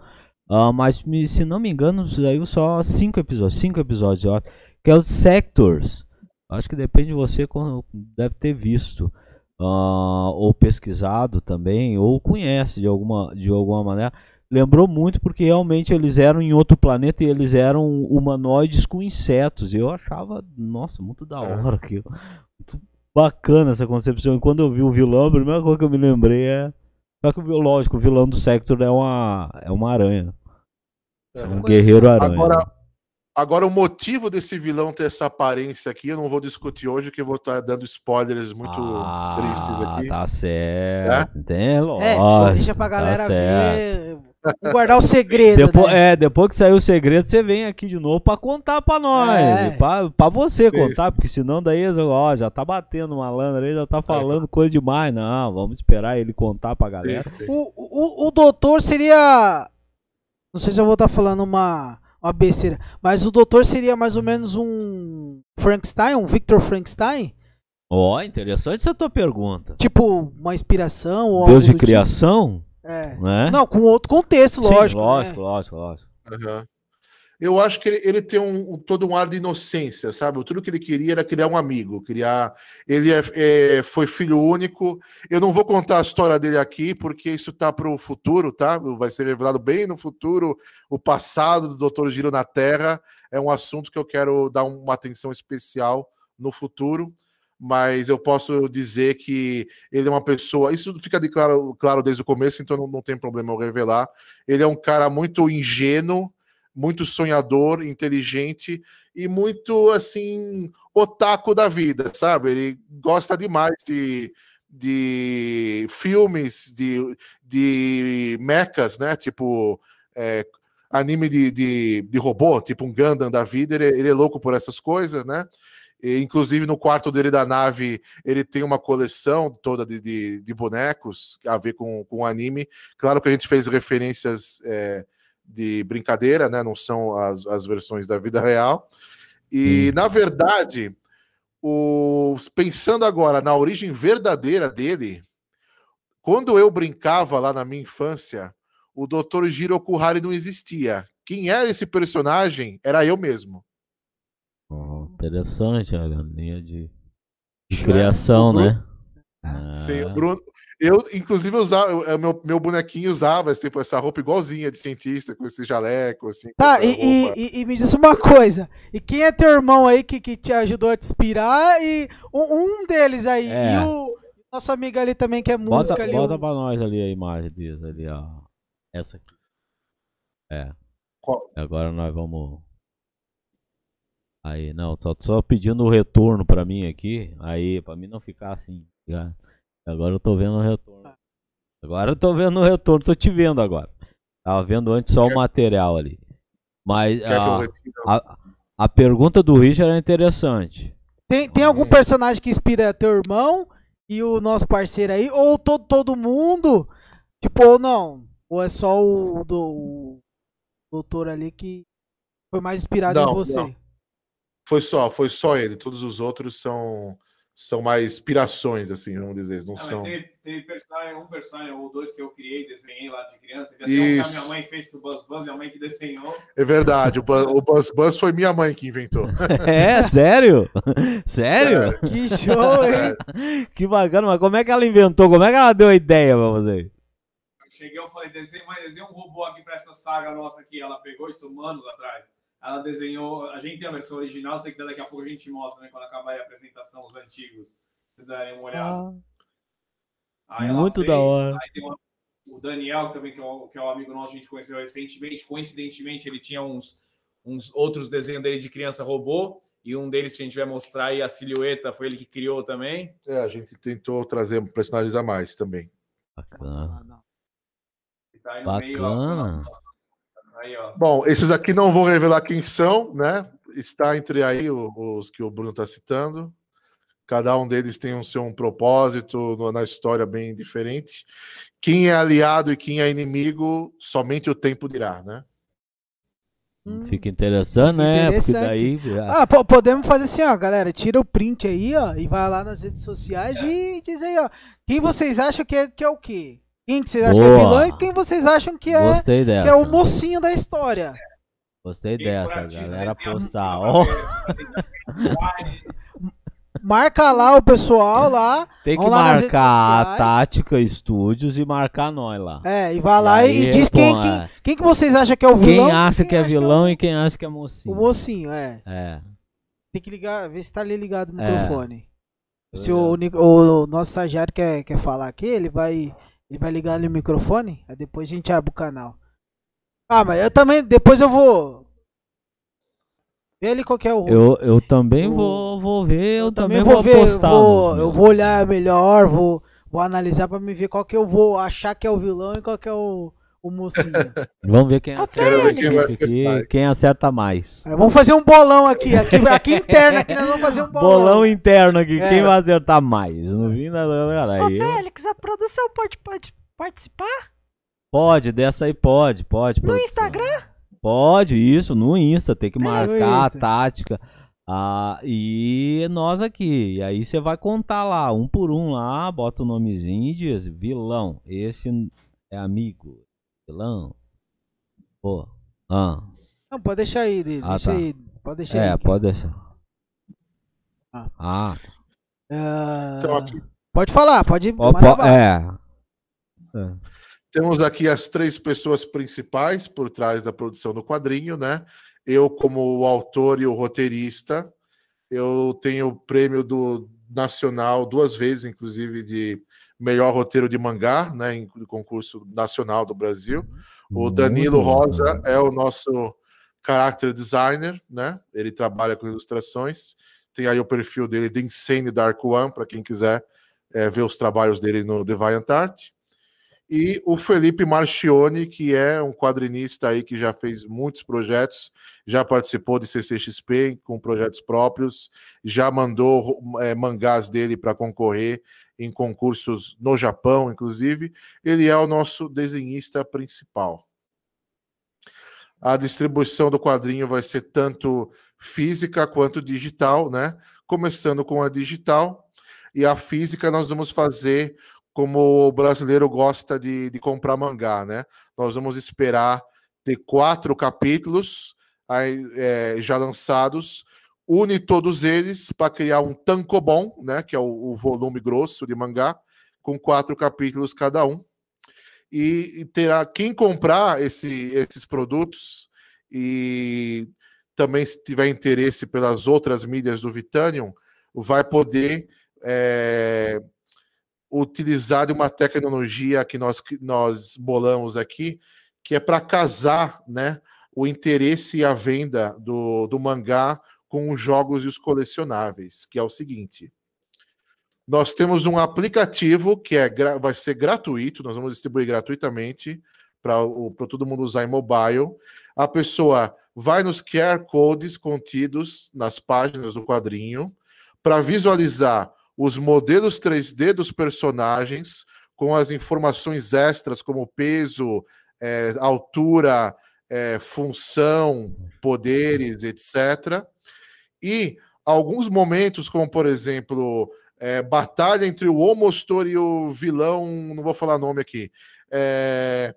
Ah, mas me- se não me engano, saiu só cinco episódios, cinco episódios, acho, que é o Sectors. Acho que depende de você, deve ter visto. ah, ou pesquisado também, ou conhece de alguma, de alguma maneira. Lembrou muito porque realmente eles eram em outro planeta e eles eram humanoides com insetos. E eu achava, nossa, muito da É. hora aquilo. Muito bacana essa concepção. E quando eu vi o vilão, a primeira coisa que eu me lembrei é. Só que, o vil- lógico, o vilão do Sector é uma, é uma aranha. É. Um guerreiro aranha. Agora, agora, o motivo desse vilão ter essa aparência aqui, eu não vou discutir hoje, que eu vou estar dando spoilers muito ah, tristes aqui. Tá certo. Tem, É, lógico. deixa pra tá galera certo. ver. Vamos guardar o segredo, Depois, né? é, depois que sair o segredo, você vem aqui de novo pra contar pra nós. É. Pra, pra você Isso. contar, porque senão daí, ó, já tá batendo malandro aí, já tá falando coisa demais. Não, vamos esperar ele contar pra galera. Sim, sim. O, o, o doutor seria. Não sei se eu vou estar falando uma, uma besteira, mas o doutor seria mais ou menos um Frankenstein, um Victor Frankenstein? Ó, interessante essa tua pergunta. Tipo, uma inspiração ou Deus algo de tipo? criação, É. né? Não, com outro contexto, Sim, lógico. lógico, né? lógico, lógico. Aham. Eu acho que ele, ele tem um, um- todo um ar de inocência, sabe? Tudo que ele queria era criar um amigo, criar. Ele é- é- foi filho único. Eu não vou contar a história dele aqui, porque isso tá para o futuro, tá? Vai ser revelado bem no futuro. O passado do Dr. Giro na Terra é um assunto que eu quero dar uma atenção especial no futuro. Mas eu posso dizer que ele é uma pessoa. Isso fica de claro, claro desde o começo, então não, não tem problema eu revelar. Ele é um cara muito ingênuo muito sonhador, inteligente e muito assim otaku da vida, sabe? Ele gosta demais de, de filmes, de, de mechas, né? Tipo é, anime de, de, de robô, tipo um Gundam da vida. Ele, ele é louco por essas coisas, né? E, inclusive no quarto dele da nave ele tem uma coleção toda de, de, de bonecos a ver com, com anime. Claro que a gente fez referências é, de brincadeira, né? Não são as, as versões da vida real. E, na verdade, o, pensando agora na origem verdadeira dele, quando eu brincava lá na minha infância, o Dr. Jiro Okuhari não existia. Quem era esse personagem era eu mesmo. Ó, interessante a linha de, de criação, O Bruno- né? Ah, Sim, o Bruno, eu, inclusive, usava, eu- meu, meu bonequinho usava tipo, essa roupa igualzinha de cientista, com esse jaleco, assim. Tá, e, e, e- e me diz uma coisa. E quem é teu irmão aí que, que te ajudou a te inspirar? E um, um deles aí. É. E o nosso amigo ali também, que é Bota, música ali. bota o- pra nós ali a imagem deles ali, ó. Essa aqui. É. Qual? Agora nós vamos. Aí, não, só, só pedindo o retorno pra mim aqui. Aí, pra mim não ficar assim. Ligado? Agora eu tô vendo o retorno. Agora eu tô vendo o retorno, tô te vendo agora. Tava vendo antes só o material ali. Mas a, a, a pergunta do Richard é interessante. Tem, tem algum personagem que inspira teu irmão e o nosso parceiro aí? Ou todo, todo mundo? Tipo, ou não? Ou é só o, do, o doutor ali que foi mais inspirado Não, em você? não. Foi só, foi só ele. Todos os outros são, são mais inspirações, assim, vamos dizer. Não Não, mas são. teve, teve personagem, um personagem ou dois que eu criei, desenhei lá de criança. Até um que a Isso. minha mãe fez pro Buzz Buzz, minha mãe que desenhou. É verdade, o, Bu- o Buzz Buzz foi minha mãe que inventou. É, sério? Sério? Que show, hein? Sério. Que bacana, mas como é que ela inventou? Como é que ela deu a ideia pra você? Eu cheguei, eu falei, mas desenha um robô aqui pra essa saga nossa aqui. Ela pegou isso anos atrás. Ela desenhou, a gente tem a versão original, se você quiser daqui a pouco a gente mostra, né? Quando acabar a apresentação, os antigos. Vocês darem uma olhada. Aí ela Muito da hora. Aí tem uma- o Daniel, também, que é, o, que é o amigo nosso, a gente conheceu recentemente. Coincidentemente, ele tinha uns, uns outros desenhos dele de criança robô. E um deles que a gente vai mostrar aí, a silhueta, foi ele que criou também. É, a gente tentou trazer personagens a mais também. Bacana. Tá aí no meio, ó. Bacana. Aí. Bom, esses aqui não vou revelar quem são, né? Está entre aí os que o Bruno está citando. Cada um deles tem um seu um propósito na história bem diferente. Quem é aliado e quem é inimigo, somente o tempo dirá, né? Hum. Fica interessante, né? Interessante. Porque daí. Ah, po- podemos fazer assim, ó, galera. Tira o print aí, ó, e vai lá nas redes sociais e diz aí, ó. Quem vocês acham que é, que é o quê? Quem que vocês acham que é Boa. vilão e quem vocês acham que é, Gostei dessa. que é o mocinho da história? Gostei Quem dessa, artista, galera postar. cima Ó, Marca lá o pessoal lá. tem que marcar a. Tática Studios e marcar nós lá. É, e vai lá e, e diz quem, responde, quem, é. quem que vocês acham que é o vilão. Quem acha que é acha vilão o- e quem acha que é mocinho. O mocinho, é. É. Tem que ligar, ver se tá ali ligado o É. microfone. Se o, Nic- o nosso estagiário quer, quer falar aqui, ele vai, ele vai ligar ali o microfone, aí depois a gente abre o canal. Ah, mas eu também, depois eu vou ver ali qual que é o. Eu, eu também O- vou, vou ver, eu, Eu também, vou, ver, postar. vou- eu vou olhar melhor, vou, vou analisar pra me ver qual que eu vou achar que é o vilão e qual que é o, o mocinho. Vamos ver quem acerta, Quero ver quem vai aqui, quem acerta mais. É, vamos fazer um bolão aqui, aqui, aqui interno, aqui nós vamos fazer um bolão. Bolão interno aqui, É. quem vai acertar mais? No fim da Ô, aí. Félix, a produção pode, pode participar? Pode, dessa aí pode, pode. No produção. Instagram? Pode, isso, no Insta, tem que É, marcar a tática. Ah, e nós aqui. E aí você vai contar lá, um por um lá, bota o nomezinho e diz, vilão, esse é amigo. Vilão. Pô. Ah. Não, pode deixar aí, Ah, deixa tá. aí. Pode deixar É, aí. pode deixar. Ah. Ah, Ah, Então, aqui Pode falar, pode. manda po- é. É. Temos aqui as três pessoas principais por trás da produção do quadrinho, né? Eu, como o autor e o roteirista, eu tenho o prêmio do Nacional duas vezes, inclusive, de melhor roteiro de mangá, né? Em concurso nacional do Brasil. O Danilo Rosa é o nosso character designer, né? Ele trabalha com ilustrações. Tem aí o perfil dele, The Insane Dark One, para quem quiser eh, ver os trabalhos dele no Deviant Art. E o Felipe Marchione, que é um quadrinista aí que já fez muitos projetos, já participou de CCXP com projetos próprios, já mandou eh, mangás dele para concorrer em concursos no Japão, inclusive. Ele é o nosso desenhista principal. A distribuição do quadrinho vai ser tanto física quanto digital, né? Começando com a digital. E a física nós vamos fazer como o brasileiro gosta de, de comprar mangá, né? Nós vamos esperar ter quatro capítulos aí, é, já lançados, une todos eles para criar um tankobon, né? Que é o, o volume grosso de mangá, com quatro capítulos cada um. E, e terá quem comprar esse, esses produtos e também se tiver interesse pelas outras mídias do Vitanium, vai poder é, utilizar uma tecnologia que nós, que nós bolamos aqui, que é para casar né, o interesse e a venda do, do mangá com os jogos e os colecionáveis, que é o seguinte. Nós temos um aplicativo que é, vai ser gratuito, nós vamos distribuir gratuitamente para todo mundo usar em mobile. A pessoa vai nos QR codes contidos nas páginas do quadrinho para visualizar os modelos 3D dos personagens com as informações extras como peso, eh, altura, eh, função, poderes, etc. E alguns momentos, como por exemplo, eh, batalha entre o Homostor e o vilão, não vou falar nome aqui. É,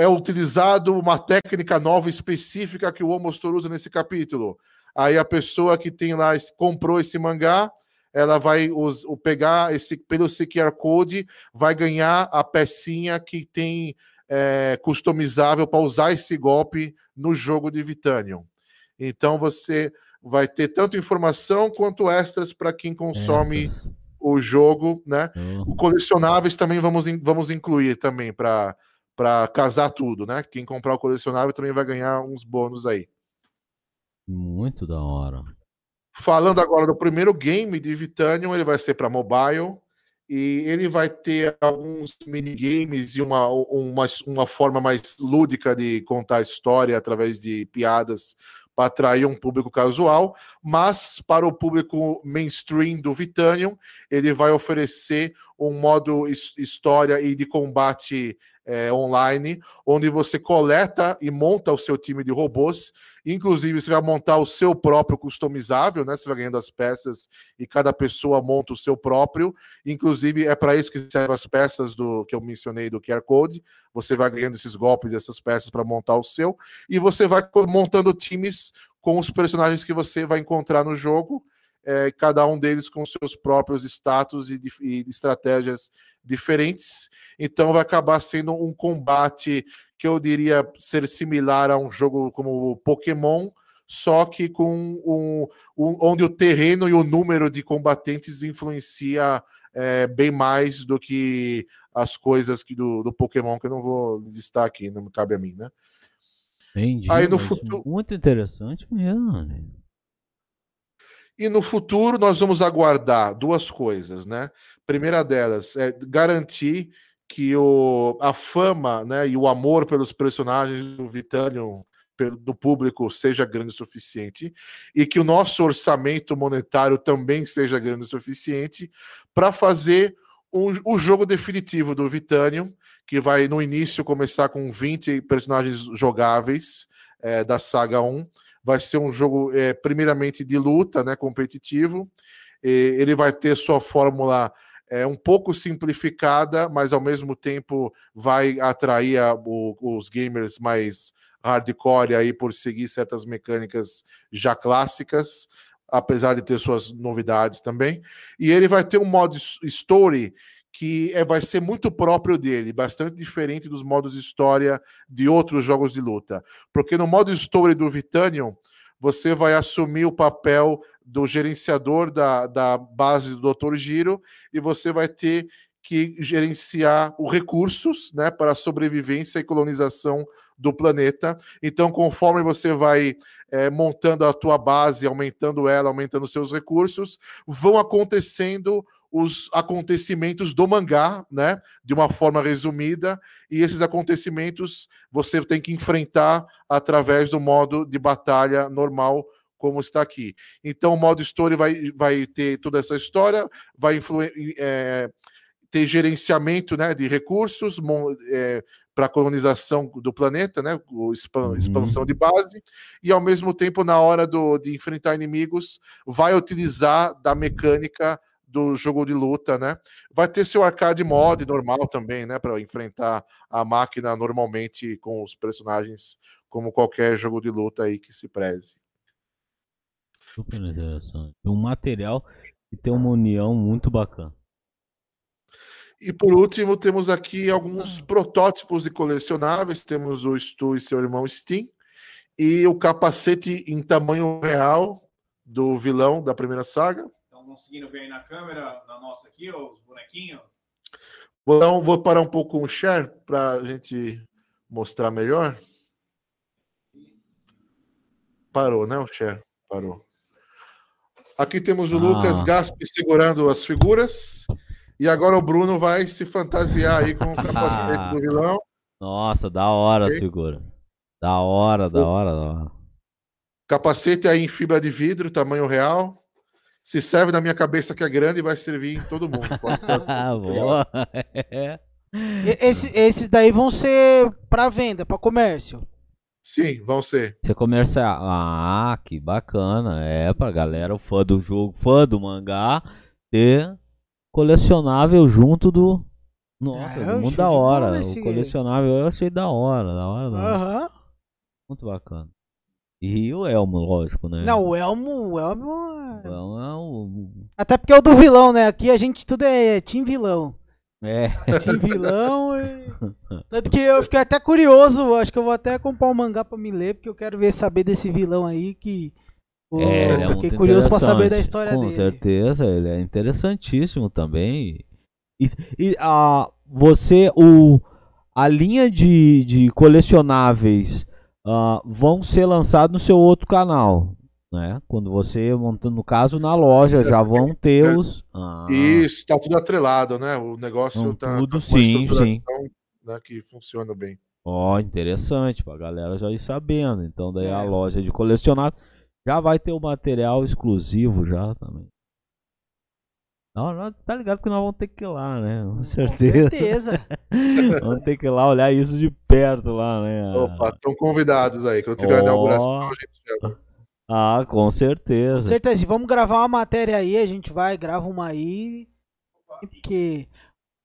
é utilizado uma técnica nova específica que o Homostor usa nesse capítulo. Aí a pessoa que tem lá, comprou esse mangá, ela vai o pegar esse pelo esse QR Code, vai ganhar a pecinha que tem é, customizável para usar esse golpe no jogo de Vitanium. Então você vai ter tanto informação quanto extras para quem consome Essas. o jogo, né? O colecionáveis também vamos, vamos incluir também para para casar tudo, né? Quem comprar o colecionável também vai ganhar uns bônus aí. Muito da hora. Falando agora do primeiro game de Vitanium, ele vai ser para mobile e ele vai ter alguns minigames e uma, uma, uma forma mais lúdica de contar a história através de piadas para atrair um público casual, mas para o público mainstream do Vitanium, ele vai oferecer um modo his- história e de combate eh, online, onde você coleta e monta o seu time de robôs Inclusive, você vai montar o seu próprio customizável, né? Você vai ganhando as peças e cada pessoa monta o seu próprio. Inclusive, é para isso que servem as peças do que eu mencionei do QR Code. Você vai ganhando esses golpes dessas peças para montar o seu. E você vai montando times com os personagens que você vai encontrar no jogo, eh, cada um deles com seus próprios status e, e estratégias diferentes. Então, vai acabar sendo um combate que eu diria ser similar a um jogo como o Pokémon, só que com um, um- onde o terreno e o número de combatentes influencia é, bem mais do que as coisas que do, do Pokémon, que eu não vou listar aqui, não cabe a mim, né? Entendi. Aí no futuro- Muito interessante mesmo. né? E no futuro nós vamos aguardar duas coisas, né? Primeira delas é garantir que o, a fama né, e o amor pelos personagens do Vitanium do público seja grande o suficiente e que o nosso orçamento monetário também seja grande o suficiente para fazer um, o jogo definitivo do Vitanium, que vai no início começar com 20 personagens jogáveis é, da saga 1. Vai ser um jogo, é, primeiramente, de luta, né, competitivo. E ele vai ter sua fórmula é, um pouco simplificada, mas ao mesmo tempo vai atrair a, o, os gamers mais hardcore aí por seguir certas mecânicas já clássicas, apesar de ter suas novidades também. E ele vai ter um modo story que é, vai ser muito próprio dele, bastante diferente dos modos história de outros jogos de luta. Porque no modo story do Vitanium, você vai assumir o papel do gerenciador da, da base do Dr. Giro e você vai ter que gerenciar os recursos né, para a sobrevivência e colonização do planeta. Então, conforme você vai é, montando a tua base, aumentando ela, aumentando seus recursos, vão acontecendo os acontecimentos do mangá, né, de uma forma resumida, e esses acontecimentos você tem que enfrentar através do modo de batalha normal como está aqui. Então, o modo story vai, vai ter toda essa história, vai é, ter gerenciamento né, de recursos é, para a colonização do planeta, né, expan uhum. expansão de base, e ao mesmo tempo, na hora do, de enfrentar inimigos, vai utilizar da mecânica do jogo de luta, né? Vai ter seu arcade mod normal também, né? Para enfrentar a máquina normalmente com os personagens, como qualquer jogo de luta aí que se preze. Super interessante. Um material que tem uma união muito bacana. E por último, temos aqui alguns ah. protótipos de colecionáveis. Temos o Stu e seu irmão Steam. E o capacete em tamanho real do vilão da primeira saga. Conseguindo ver aí na câmera, na nossa aqui, os bonequinhos? Vou, dar um, vou parar um pouco o share para a gente mostrar melhor. Parou, né, o share? Parou. Aqui temos o ah. Lucas Gaspi segurando as figuras. E agora o Bruno vai se fantasiar aí com o capacete do vilão. Nossa, da hora okay. as figuras. Da hora, da hora, da hora. Capacete aí em fibra de vidro, tamanho real. Se serve na minha cabeça que é grande, vai servir em todo mundo. Boa. Esse, esses daí vão ser para venda, para comércio. Sim, vão ser. Você comercial. Ah, que bacana. É pra galera, o fã do jogo, fã do mangá, ter colecionável junto do. Nossa, é, muito da hora. O colecionável eu achei da hora, da hora, da hora. Uhum. Muito bacana. E o Elmo, lógico, né? Não, o Elmo. O Elmo. É o Elmo é o. Até porque é o do vilão, né? Aqui a gente tudo é Team Vilão. É. Team Vilão e. Tanto que eu fiquei até curioso, acho que eu vou até comprar um mangá pra me ler, porque eu quero ver saber desse vilão aí que. Pô, é, é fiquei curioso pra saber da história Com dele. Com certeza, ele é interessantíssimo também. E, e a, você, o, a linha de, de colecionáveis uh, vão ser lançados no seu outro canal, né? Quando você montando no caso na loja já vão ter os ah. isso tá tudo atrelado, né? O negócio então, tá tudo tá sim, sim, né, que funciona bem. Ó, oh, interessante para galera já ir sabendo. Então daí é. a loja de colecionável já vai ter o material exclusivo já também. Não, não, tá ligado que nós vamos ter que ir lá, né? Com certeza. Com certeza. vamos ter que ir lá olhar isso de perto lá, né? Opa, estão convidados aí. Quando tiver oh. a inauguração, a gente já ah, com certeza. Com certeza. E vamos gravar uma matéria aí, a gente vai, grava uma aí. Porque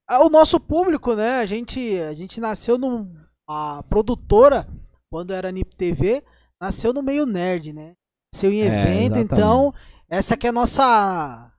ah, o nosso público, né? A gente, a gente nasceu num. A produtora, quando era NIP TV, nasceu no meio nerd, né? Nasceu em é, evento, então essa que é a nossa.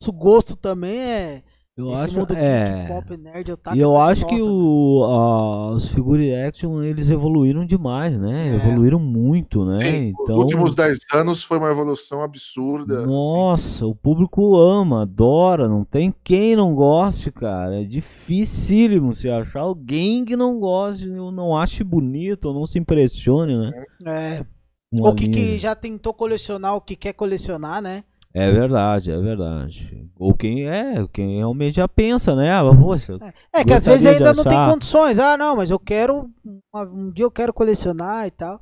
Nosso gosto também é eu Esse acho, mundo é... pop, nerd, otaku, E eu acho que o, a, os figure action eles evoluíram demais, né? É. Evoluíram muito, né? Sim, então... Os últimos 10 anos foi uma evolução absurda. Assim. Nossa, assim. o público ama, adora, não tem quem não goste, cara. É dificílimo se achar alguém que não goste, ou não ache bonito, ou não se impressione, né? É. Uma ou que, que já tentou colecionar o que quer colecionar, né? É verdade, é verdade. Ou quem é, quem realmente já pensa, né? Ah, Poxa, É que às vezes ainda não tem condições. Ah, não, mas eu quero. Um dia eu quero colecionar e tal.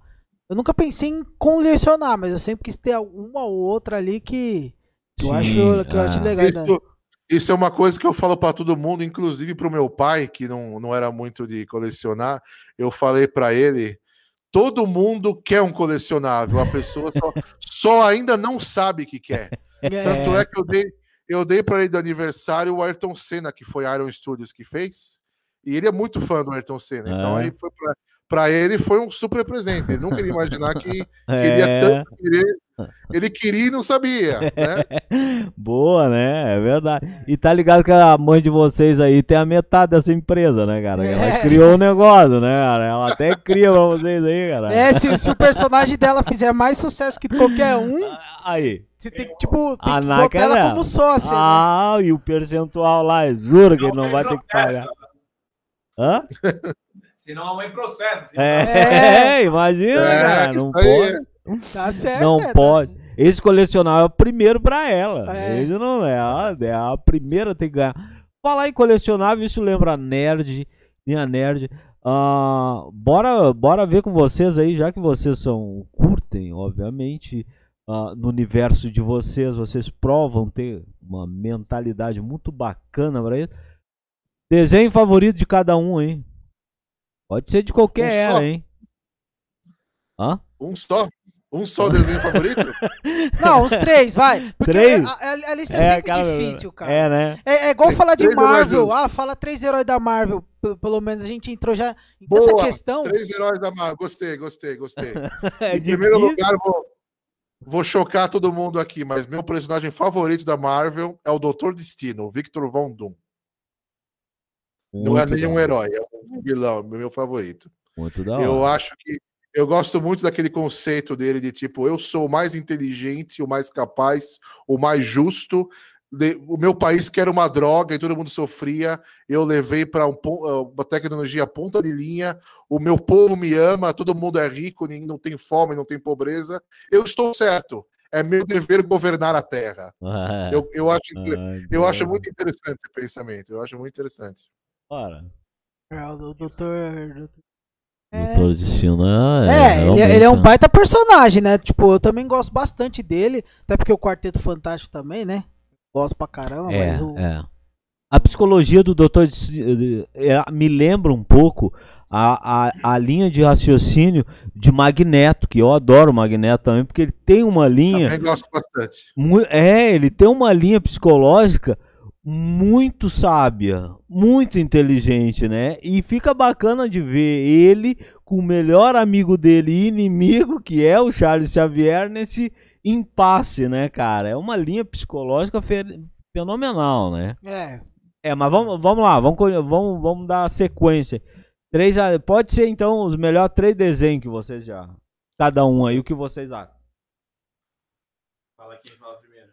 Eu nunca pensei em colecionar, mas eu sempre quis ter uma ou outra ali que, que eu Sim, acho, que eu acho legal. né? Isso, isso é uma coisa que eu falo para todo mundo, inclusive para o meu pai, que não, não era muito de colecionar. Eu falei para ele: todo mundo quer um colecionável, a pessoa só, só ainda não sabe que quer. Tanto é que eu dei, eu dei para ele do aniversário o Ayrton Senna, que foi Iron Studios que fez. E ele é muito fã do Ayrton Senna. Então É. aí foi pra, pra ele foi um super presente. Ele nunca ia imaginar que queria tanto querer. Ele queria e não sabia. Né? Boa, né? É verdade. E tá ligado que a mãe de vocês aí tem a metade dessa empresa, né, cara? Ela É. criou o negócio, né, cara? Ela até cria pra vocês aí, cara. É, se, se o personagem dela fizer mais sucesso que qualquer um, Aí. você tem que, tipo, tem A que botar é ela dela. como sócia. né? Ah, e o percentual lá, juro que ele não vai ter que pagar. Hã? Senão a mãe processa. senão- É, imagina, É, cara. Não pode. Tá certo. Não é, tá pode. certo. Esse colecionável é o primeiro pra ela. É. Esse não é. A, é a primeira tem que ganhar. Falar em colecionável, isso lembra nerd, minha nerd. Ah, bora, bora ver com vocês aí, já que vocês são curtem, obviamente, ah, no universo de vocês, vocês provam ter uma mentalidade muito bacana para isso. Desenho favorito de cada um, hein? Pode ser de qualquer Um só? era, hein? Hã? Um só. Um só desenho favorito? Não, os três, vai. Porque Três? A, a- a lista é, sempre cara, difícil, cara. É, né? É, é igual falar de Marvel. Ah, fala três heróis da Marvel. P- Pelo menos a gente entrou já em tanta Boa! questão. Três heróis da Marvel. Gostei, gostei, gostei. É Em primeiro difícil. lugar, vou, vou chocar todo mundo aqui, mas meu personagem favorito da Marvel é o Doutor Destino, o Victor Von Doom. Não é Muito nenhum da- herói, é um vilão, meu favorito. Muito da Eu hora. acho que eu gosto muito daquele conceito dele de tipo, eu sou o mais inteligente, o mais capaz, o mais justo. o meu país quer uma droga e todo mundo sofria. Eu levei para um, ah, uma tecnologia ponta de linha. O meu povo me ama, todo mundo é rico, ninguém não tem fome, não tem pobreza. Eu estou certo. É meu dever governar a terra. É. Eu, eu acho, Ai, eu acho muito interessante esse pensamento. Eu acho muito interessante. Ora, É, o do- doutor. É, Doutor Destino É, é. ele, realmente, ele é um né? baita personagem, né? Tipo, eu também gosto bastante dele. Até porque o Quarteto Fantástico também, né? Gosto pra caramba, É, mas o. é. A psicologia do Doutor Destino é, me lembra um pouco a, a, a linha de raciocínio de Magneto, que eu adoro o Magneto também, porque ele tem uma linha. Também gosto bastante. É, ele tem uma linha psicológica muito sábia, muito inteligente, né? E fica bacana de ver ele com o melhor amigo dele e inimigo, que é o Charles Xavier, nesse impasse, né, cara? É uma linha psicológica fe- fenomenal, né? É. É, mas vamos, vamos lá, vamos, vamos, vamos dar sequência. Três, pode ser então os melhores três desenhos que vocês já. Cada um aí, o que vocês acham? Fala quem fala primeiro.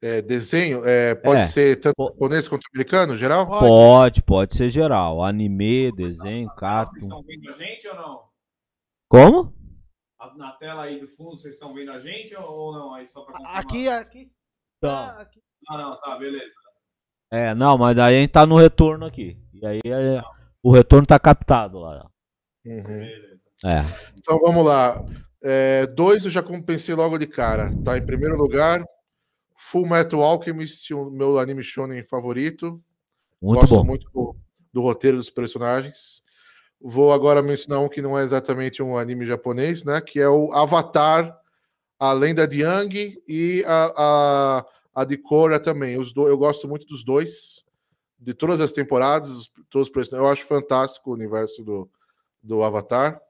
É, desenho, é, pode É. ser tanto Po- japonês quanto americano, geral? Pode. Pode, pode ser geral. Anime, desenho, Vocês cartoon. estão vendo a gente ou não? Como? Na tela aí do fundo, vocês estão vendo a gente ou- não? Aí só pra confirmar. Aqui, aqui. tá, aqui. Ah, não, tá, beleza. É, não, mas daí a gente tá no retorno aqui. E aí é- o retorno tá captado lá. Uhum. Beleza. É. Então vamos lá. É, dois eu já pensei logo de cara. Tá em primeiro lugar, Full Metal Alchemist, o meu anime shonen favorito. Muito Gosto bom. muito do, do roteiro dos personagens. Vou agora mencionar um que não é exatamente um anime japonês, né? Que é o Avatar, a Lenda de Yang e a, a, a de Korra também. Os do, eu gosto muito dos dois, de todas as temporadas, os- todos os personagens. Eu acho fantástico o universo do, do Avatar.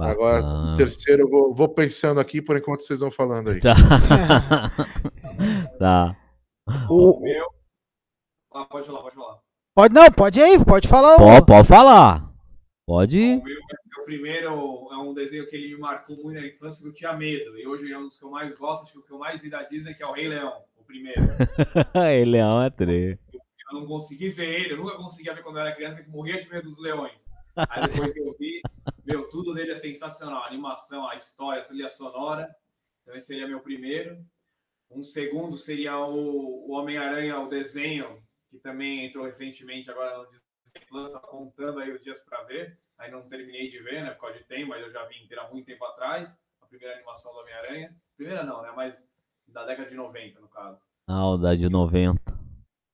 Agora, Bacana. o terceiro, eu vou, vou pensando aqui por enquanto vocês vão falando aí. Tá. tá. O- meu. Ah, pode falar, pode falar. Pode não, pode ir aí, pode falar. Pode, pode falar. Pode ir. O meu o primeiro é um desenho que ele me marcou muito na infância, que eu tinha medo. E hoje é um dos que eu mais gosto, acho que o que eu mais vi da Disney, que é o Rei Leão, o primeiro. Ele Leão é três. Eu não consegui ver ele, eu nunca conseguia ver quando eu era criança, que morria de medo dos leões. Aí depois que eu vi, meu, tudo dele é sensacional. A animação, a história, a trilha sonora. Então esse seria meu primeiro. Um segundo seria o, o Homem-Aranha, o desenho, que também entrou recentemente agora no Disney Plus, tá contando aí os dias para ver. Aí não terminei de ver, né, por causa de tempo, mas eu já vi inteiro há muito tempo atrás. A primeira animação do Homem-Aranha. Primeira não, né, mas da década de 90, no caso. Ah, o da de 90.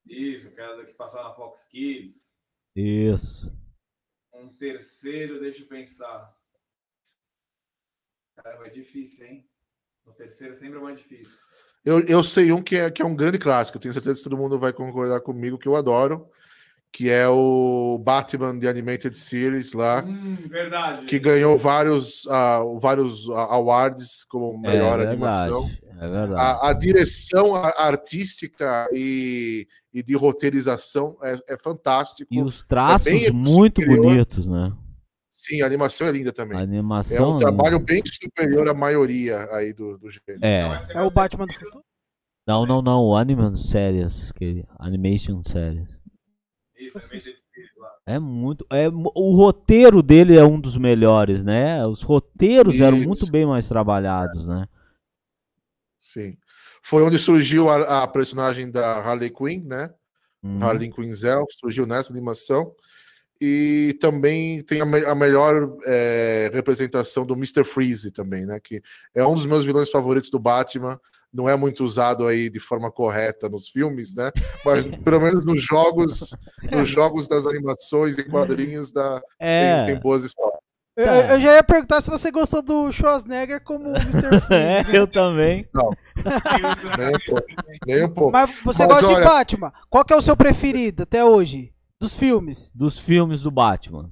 Isso, que era que passava na Fox Kids. Isso. Um terceiro, deixa eu pensar. Caramba, é difícil, hein? O terceiro sempre é mais difícil. Eu, eu sei um que é, que é um grande clássico, tenho certeza que todo mundo vai concordar comigo, que eu adoro, que é o Batman The Animated Series lá, Hum, verdade. que ganhou vários, uh, vários awards como melhor é animação. É verdade. A, a direção artística e, e de roteirização é, é fantástico. E os traços bem muito superior. bonitos, né? Sim, a animação é linda também. A É animação. um trabalho bem superior à maioria aí do, do gênero. Então, É. esse É meu o Batman do futuro? Não, não, não. O Animation Series. Que... Animation Series. Isso. É muito. É, o roteiro dele é um dos melhores, né? Os roteiros eram Isso. muito bem mais trabalhados, né? Sim. Foi onde surgiu a, a personagem da Harley Quinn, né? Hum. Harley Quinzel, surgiu nessa animação. E também tem a, me- a melhor é, representação do Mr. Freeze também, né? Que é um dos meus vilões favoritos do Batman. Não é muito usado aí de forma correta nos filmes, né? Mas pelo menos nos jogos, nos jogos das animações e quadrinhos da, É. tem, tem boas histórias. Eu, eu já ia perguntar se você gostou do Schwarzenegger como o Mr. É, Freeze. eu também. Nem um pouco. Nem um pouco. Mas você Mas gosta de olha- Batman. Qual que é o seu preferido até hoje? Dos filmes? Dos filmes do Batman.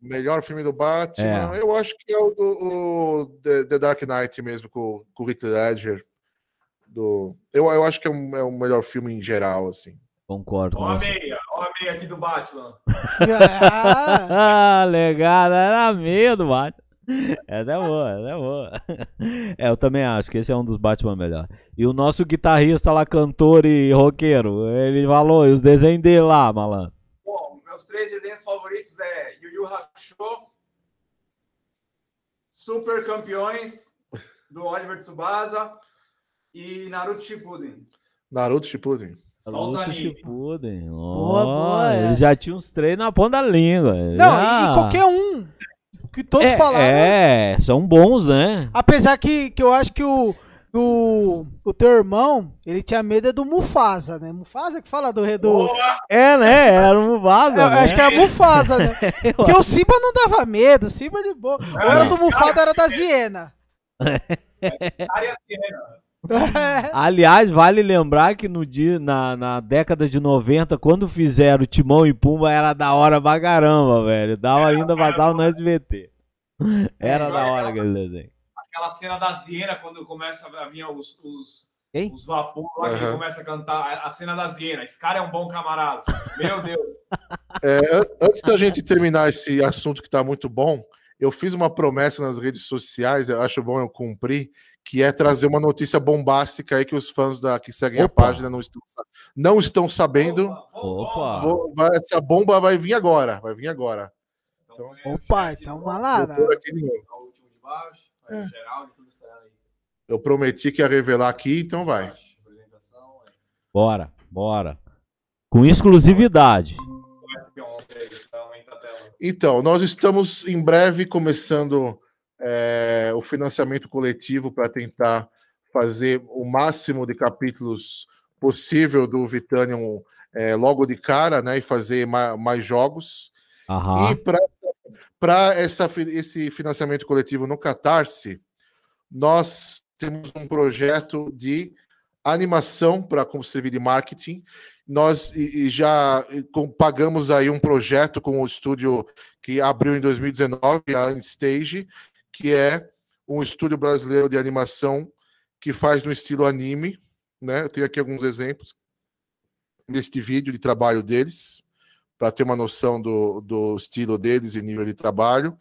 Melhor filme do Batman, É. eu acho que é o, do, o The, The Dark Knight mesmo, com, com o Heath Ledger. Do, eu, eu acho que é, um, é o melhor filme em geral, assim. Concordo com Ó a você. meia, ó a meia aqui do Batman. Ah, Ah, legal. Era medo, Batman. Essa é boa, essa é boa. É, eu também acho que esse é um dos Batman melhor. E o nosso guitarrista lá, cantor e roqueiro, ele falou, e os desenhos dele lá, malandro. Bom, meus três desenhos favoritos é Yu Yu Hakusho, Super Campeões, do Oliver Tsubasa e Naruto Shippuden. Naruto Shippuden. Só os animes. Shippuden. Boa, Ó, boa, é. Ele já tinha uns três na ponta da língua. Não, já... e, e qualquer um que todos é, falaram. É, são bons, né? Apesar que, que eu acho que o, o, o teu irmão, ele tinha medo é do Mufasa, né? Mufasa que fala do... do É, né? Era um vaso, eu né? acho que é a Mufasa, né? Porque o Simba não dava medo, o Simba de boa. Ou era do Mufasa era da Ziena. Área Siena. Aliás, vale lembrar que no dia, na, na década de 90, quando fizeram Timão e Pumba, era da hora pra caramba, velho. Dava ainda passava no SBT. Era da hora aquele desenho. Aquela cena da Siena, quando começa a vir os, os, Quem? os vapores lá, que ele Aham. começa a cantar. A- A cena da Siena. Esse cara é um bom camarada. Meu Deus. É, an- antes da gente terminar esse assunto que está muito bom, eu fiz uma promessa nas redes sociais, eu acho bom eu cumprir, que é trazer uma notícia bombástica aí que os fãs da, que seguem a Opa. página não estão, não estão sabendo. Opa, Opa. Vou- vai- essa bomba vai vir agora, vai vir agora. Então, Opa, então ó, vai lá. Vou pôr aqui de novo. o último de baixo, aí o geral, tudo isso aí. Eu prometi que ia revelar aqui, então vai. Apresentação, é. Bora, bora. Com exclusividade. A tela. Então, nós estamos em breve começando é, o financiamento coletivo para tentar fazer o máximo de capítulos possível do Vitanium é, logo de cara, né? E fazer ma- mais jogos. Aham. E para esse financiamento coletivo no Catarse, nós temos um projeto de animação para como servir de marketing. Nós já pagamos aí um projeto com o estúdio que abriu em 2019, a Unstage, que é um estúdio brasileiro de animação que faz no estilo anime. Né? Eu tenho aqui alguns exemplos neste vídeo de trabalho deles para ter uma noção do, do estilo deles e nível de trabalho.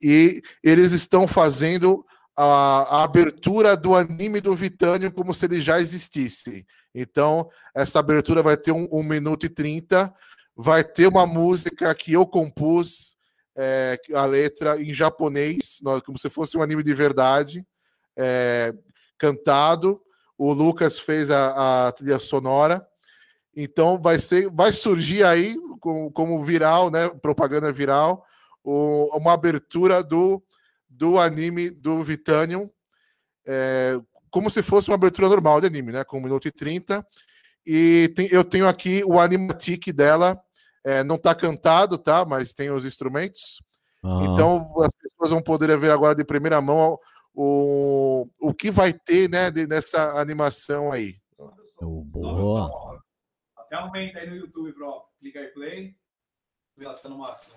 E eles estão fazendo a, a abertura do anime do Vitânio como se ele já existisse. Então, essa abertura vai ter um, um minuto e trinta, vai ter uma música que eu compus, é, a letra em japonês, como se fosse um anime de verdade, é, cantado. O Lucas fez a, a trilha sonora. Então vai ser, vai surgir aí como, como viral, né? Propaganda viral, o, uma abertura do, do anime do Vitanium, é, como se fosse uma abertura normal de anime, né? Com 1 minuto e 30. E tem, eu tenho aqui o animatic dela. É, não está cantado, tá? Mas tem os instrumentos. Ah. Então as pessoas vão poder ver agora de primeira mão o, o que vai ter, né? De, nessa animação aí. Boa. Até aumenta aí no YouTube, bro. Clica aí play. Lá, tá no máximo.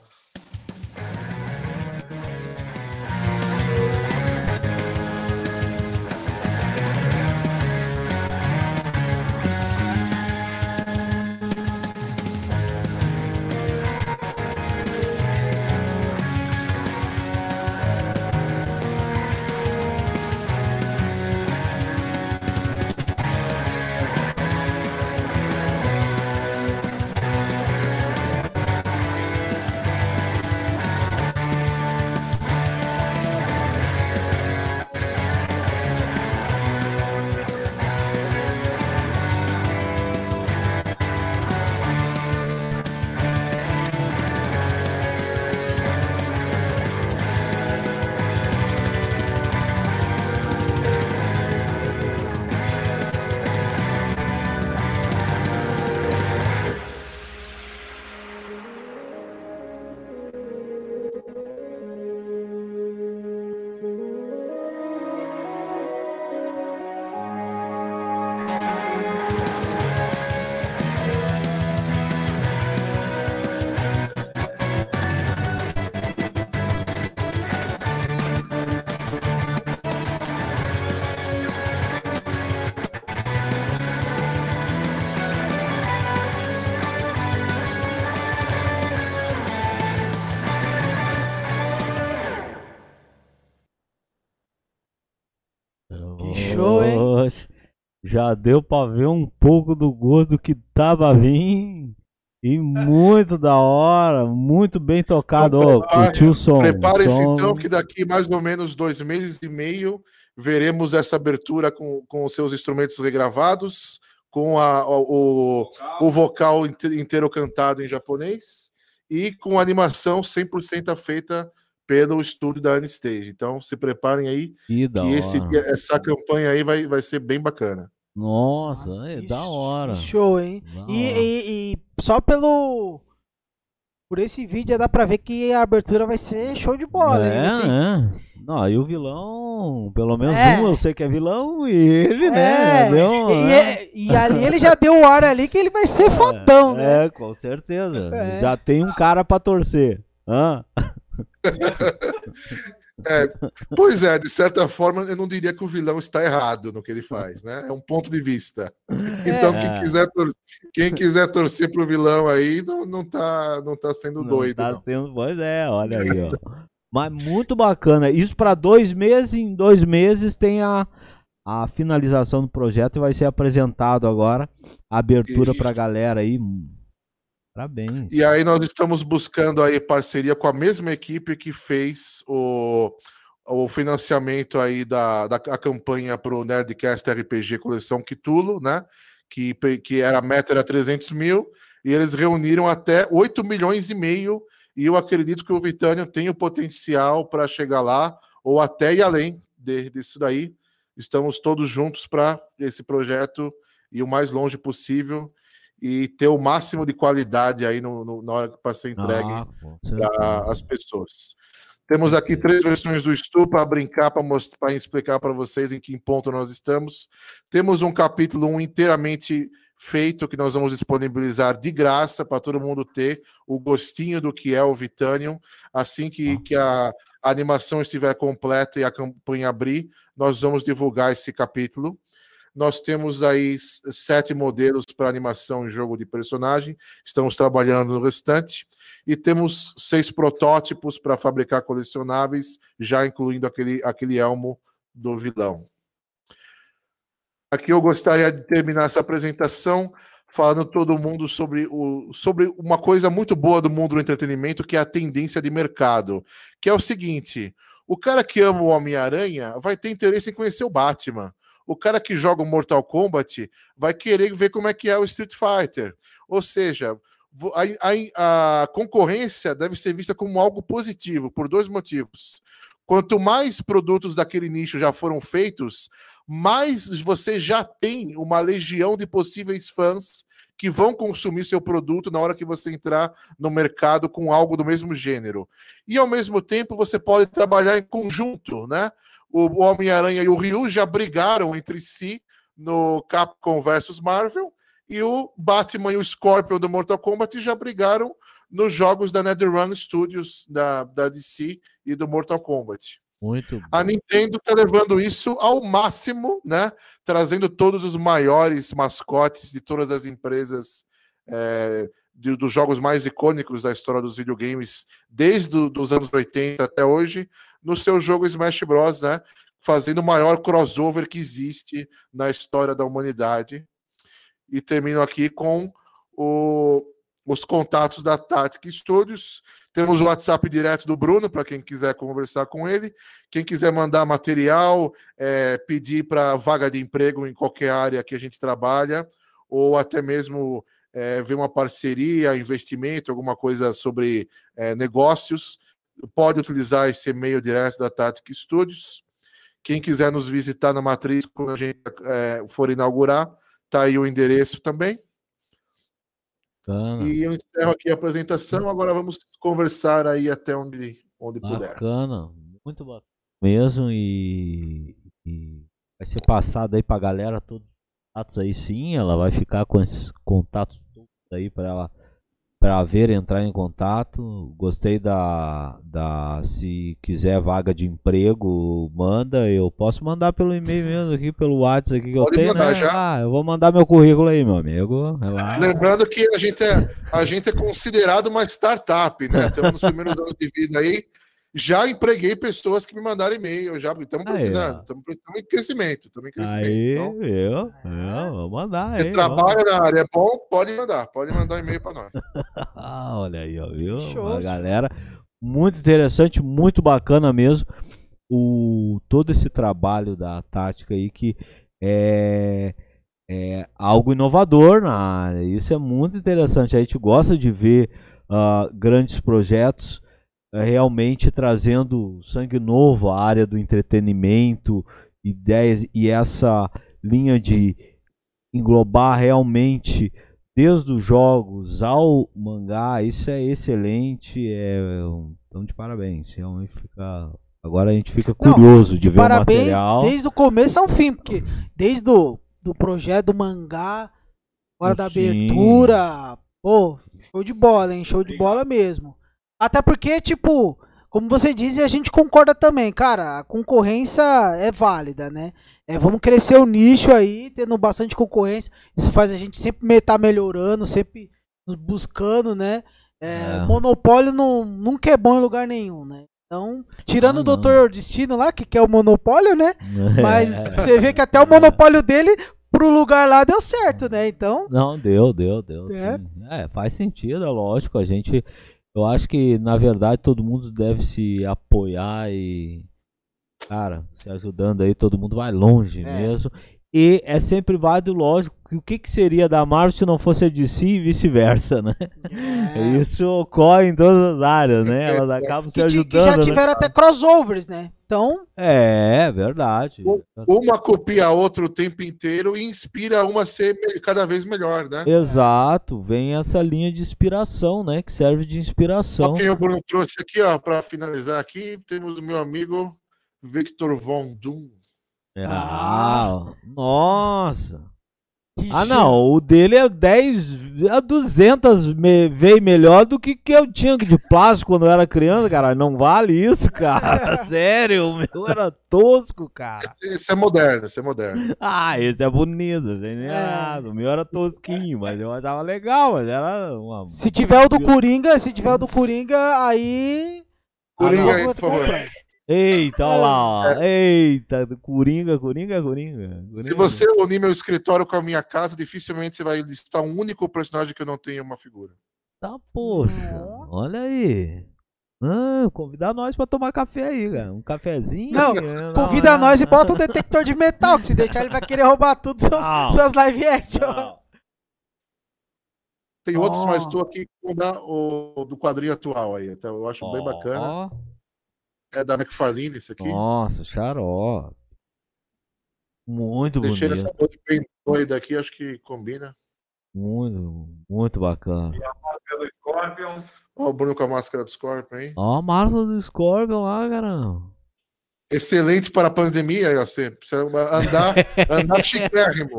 Já deu pra ver um pouco do gosto que tava vindo. E muito da hora, muito bem tocado. Então, prepare, oh, o som. Prepare-se então que daqui mais ou menos dois meses e meio veremos essa abertura com, com os seus instrumentos regravados, com a, o, o, o vocal inteiro cantado em japonês e com a animação 100% feita pelo estúdio da Anistage. Então se preparem aí que, que esse, essa campanha aí vai, vai ser bem bacana. Nossa, ah, é da hora. Show, hein? E, e, e, só pelo. Por esse vídeo dá pra ver que a abertura vai ser show de bola, é, hein? Vocês... é. Não, e o vilão, pelo menos é. um eu sei que é vilão, e ele, é. né? Deu, e, é. e, ali ele já deu o ar ali que ele vai ser fodão, né? É, com certeza. É. Já tem um cara pra torcer. Hã? É, pois é, de certa forma, eu não diria que o vilão está errado no que ele faz, né? É um ponto de vista. Então, é. quem, quiser quem quiser torcer pro vilão aí, não, não, tá, não tá sendo não doido. Tá não. Sendo... Pois é, olha aí, ó. Mas muito bacana. Isso para dois meses, em dois meses tem a, a finalização do projeto e vai ser apresentado agora. A abertura para a galera aí. Parabéns. E aí nós estamos buscando aí parceria com a mesma equipe que fez o, o financiamento aí da, da campanha para o Nerdcast RPG Coleção Quitulo, né? Que, que era a meta era 300 mil, e eles reuniram até 8 milhões e meio, e eu acredito que o Vitânio tem o potencial para chegar lá, ou até ir além de, disso daí. Estamos todos juntos para esse projeto ir o mais longe possível e ter o máximo de qualidade aí no, no na hora que para ser entregue ah, para as pessoas. Temos aqui três versões do Stu para brincar, para explicar para vocês em que ponto nós estamos. Temos um capítulo um inteiramente feito que nós vamos disponibilizar de graça para todo mundo ter o gostinho do que é o Vitanium. Assim que, que a, a animação estiver completa e a campanha abrir, nós vamos divulgar esse capítulo. Nós temos aí sete modelos para animação em jogo de personagem, estamos trabalhando no restante. E temos seis protótipos para fabricar colecionáveis, já incluindo aquele, aquele elmo do vilão. Aqui eu gostaria de terminar essa apresentação falando todo mundo sobre, o, sobre uma coisa muito boa do mundo do entretenimento, que é a tendência de mercado. Que é o seguinte: o cara que ama o Homem-Aranha vai ter interesse em conhecer o Batman. O cara que joga o Mortal Kombat vai querer ver como é que é o Street Fighter. Ou seja, a, a- a concorrência deve ser vista como algo positivo, por dois motivos. Quanto mais produtos daquele nicho já foram feitos, mais você já tem uma legião de possíveis fãs que vão consumir seu produto na hora que você entrar no mercado com algo do mesmo gênero. E ao mesmo tempo você pode trabalhar em conjunto, né? O Homem-Aranha e o Ryu já brigaram entre si no Capcom versus Marvel e o Batman e o Scorpion do Mortal Kombat já brigaram nos jogos da NetherRealm Studios da, da DC e do Mortal Kombat. Muito A bom. Nintendo está levando isso ao máximo, né? Trazendo todos os maiores mascotes de todas as empresas é, de- dos jogos mais icônicos da história dos videogames, desde os anos 80 até hoje, no seu jogo Smash Bros, né? Fazendo o maior crossover que existe na história da humanidade. E termino aqui com o- os contatos da Tactic Studios. Temos o WhatsApp direto do Bruno, para quem quiser conversar com ele. Quem quiser mandar material, é, pedir para vaga de emprego em qualquer área que a gente trabalha, ou até mesmo é, ver uma parceria, investimento, alguma coisa sobre é, negócios, pode utilizar esse e-mail direto da Tactic Studios. Quem quiser nos visitar na matriz quando a gente é, for inaugurar, tá aí o endereço também. Bacana. E eu encerro aqui a apresentação. Agora vamos conversar aí até onde, onde puder. Bacana, muito bacana mesmo e, e vai ser passado aí pra galera todos os contatos aí sim, ela vai ficar com esses contatos aí para ela para ver entrar em contato. Gostei da da se quiser vaga de emprego, manda, eu posso mandar pelo e-mail mesmo aqui pelo WhatsApp aqui que eu Pode tenho, mandar né? já. Ah, eu vou mandar meu currículo aí, meu amigo. Lembrando que a gente, é, a gente é considerado uma startup, né? Estamos nos primeiros anos de vida aí. Já empreguei pessoas que me mandaram e-mail, já estamos precisando, estamos em crescimento, estamos em crescimento. Aí, Então, eu, eu, vou mandar você aí. vamos- trabalha na área, é bom, pode mandar, pode mandar e-mail para nós. Ah, olha aí, ó, viu? Show, Uma show. galera muito interessante, muito bacana mesmo. O todo esse trabalho da tática aí que é, é algo inovador na área. Isso é muito interessante. A gente gosta de ver ah, grandes projetos realmente trazendo sangue novo à área do entretenimento, ideias e essa linha de englobar realmente desde os jogos ao mangá, isso é excelente, é um- então de parabéns, realmente fica agora a gente fica Não, curioso de ver o Parabéns material. desde o começo ao fim, porque desde o do projeto do mangá, agora da abertura, pô, show de bola, hein? Show de bola mesmo. Até porque, tipo, como você diz, e a gente concorda também, cara, a concorrência é válida, né? É, vamos crescer o nicho aí, tendo bastante concorrência. Isso faz a gente sempre estar melhorando, sempre buscando, né? É, É. Monopólio não, nunca é bom em lugar nenhum, né? Então, tirando Ah, o. Doutor Destino lá, que quer o monopólio, né? Mas você vê que até o monopólio dele pro lugar lá deu certo, né? Então, Não, deu, deu, deu. É. É, faz sentido, é lógico. A gente. Eu acho que, na verdade, todo mundo deve se apoiar e. Cara, se ajudando aí, todo mundo vai longe É. mesmo. E é sempre válido, lógico, o que, que seria da Marvel se não fosse a DC e vice-versa, né? é, Isso ocorre em todas as áreas, né? Elas é. acabam se ajudando. que já né? tiveram até crossovers, né? Então, É, verdade. Uma copia a outra o tempo inteiro e inspira uma a ser cada vez melhor, né? Exato, vem essa linha de inspiração, né? Que serve de inspiração. Quem o Bruno trouxe aqui, ó, para finalizar aqui, temos o meu amigo Victor Von Doom. Ah, nossa. Ah, não, o dele é 10, a 200 me, veio melhor do que que eu tinha de plástico quando eu era criança, cara. Não vale isso, cara. Sério, o meu era tosco, cara. Esse, esse é moderno, esse é moderno. Ah, esse é bonito, sem nem É. nada. O meu era tosquinho, mas eu achava legal, mas era uma. Se tiver o do Coringa, se tiver o do Coringa, aí. Coringa Ah, aí, por favor. compra. Eita, olha lá, ó. Eita, Coringa, Coringa, Coringa. Se Coringa. você unir meu escritório com a minha casa, dificilmente você vai listar um único personagem que eu não tenha uma figura. Tá, poxa. Olha aí. Ah, convidar nós pra tomar café aí, cara. Um cafezinho. Não, né? Convida Não, nós e não. bota um detector de metal, que se deixar ele vai querer roubar tudo seus, Não. suas live action. Não. Tem outros, Ó. mas estou aqui com o do quadrinho atual aí. Então eu acho bem bacana. Ó, É da McFarlane esse aqui. Nossa, xaró. Muito Deixei bonito. essa cor bem doida aqui, acho que combina. Muito, muito bacana. Máscara do Scorpion. Ó, o Bruno com a máscara do Scorpion aí. Ó a marca do Scorpion lá, caramba. Excelente para a pandemia, você precisa andar, andar chiquérrimo.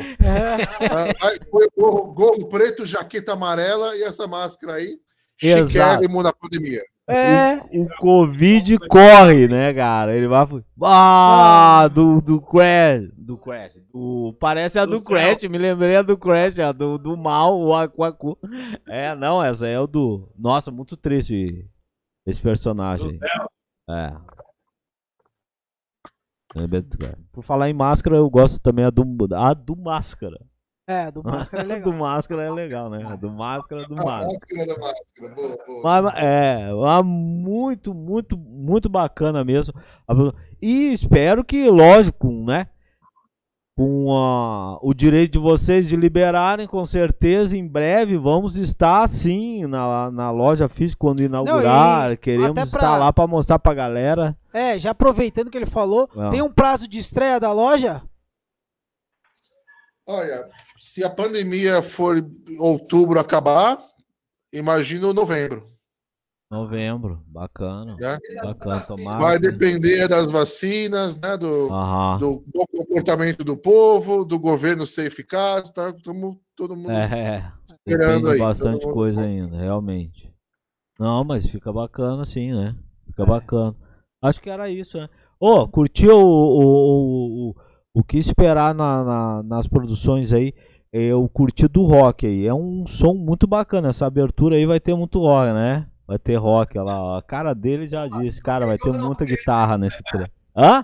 Aí, foi gorro, gorro preto, jaqueta amarela e essa máscara aí. Exato. Chiquérrimo na pandemia. É, O Covid corre, né, cara? Ele vai. Ah, do, do Crash. Do Crash. Do, parece a do, Do Crash, me lembrei a do Crash, a do, do mal, o Aquacu. É, não, essa é o do. Nossa, muito triste esse personagem. É. Crash. Por falar em máscara, eu gosto também a do, a do Máscara. É, do máscara é legal. do Máscara é legal, né? Do Máscara, do A Máscara. máscara da máscara. Boa, boa. Mas, é, muito, muito, muito bacana mesmo. E espero que, lógico, né? Com a- o direito de vocês de liberarem, com certeza, em breve vamos estar sim na, na loja física quando inaugurar. e Queremos até estar pra- lá para mostrar pra galera. É, já aproveitando que ele falou, Ah. tem um prazo de estreia da loja? Olha, se a pandemia for outubro acabar, imagino novembro. Novembro, bacana. né? Bacana, tomar. Vai depender das vacinas, né? Do, do bom comportamento do povo, do governo ser eficaz, tá? Estamos todo mundo É, esperando aí. bastante mundo- coisa ainda, realmente. Não, mas fica bacana sim, né? Fica bacana. Acho que era isso, né? Ô, curtiu o, o, o, o que esperar na, na- nas produções aí? Eu curti do rock aí. É um som muito bacana. Essa abertura aí vai ter muito rock, né? Vai ter rock lá. ó. A cara dele já disse, cara, vai ter muita guitarra nesse trecho. Hã?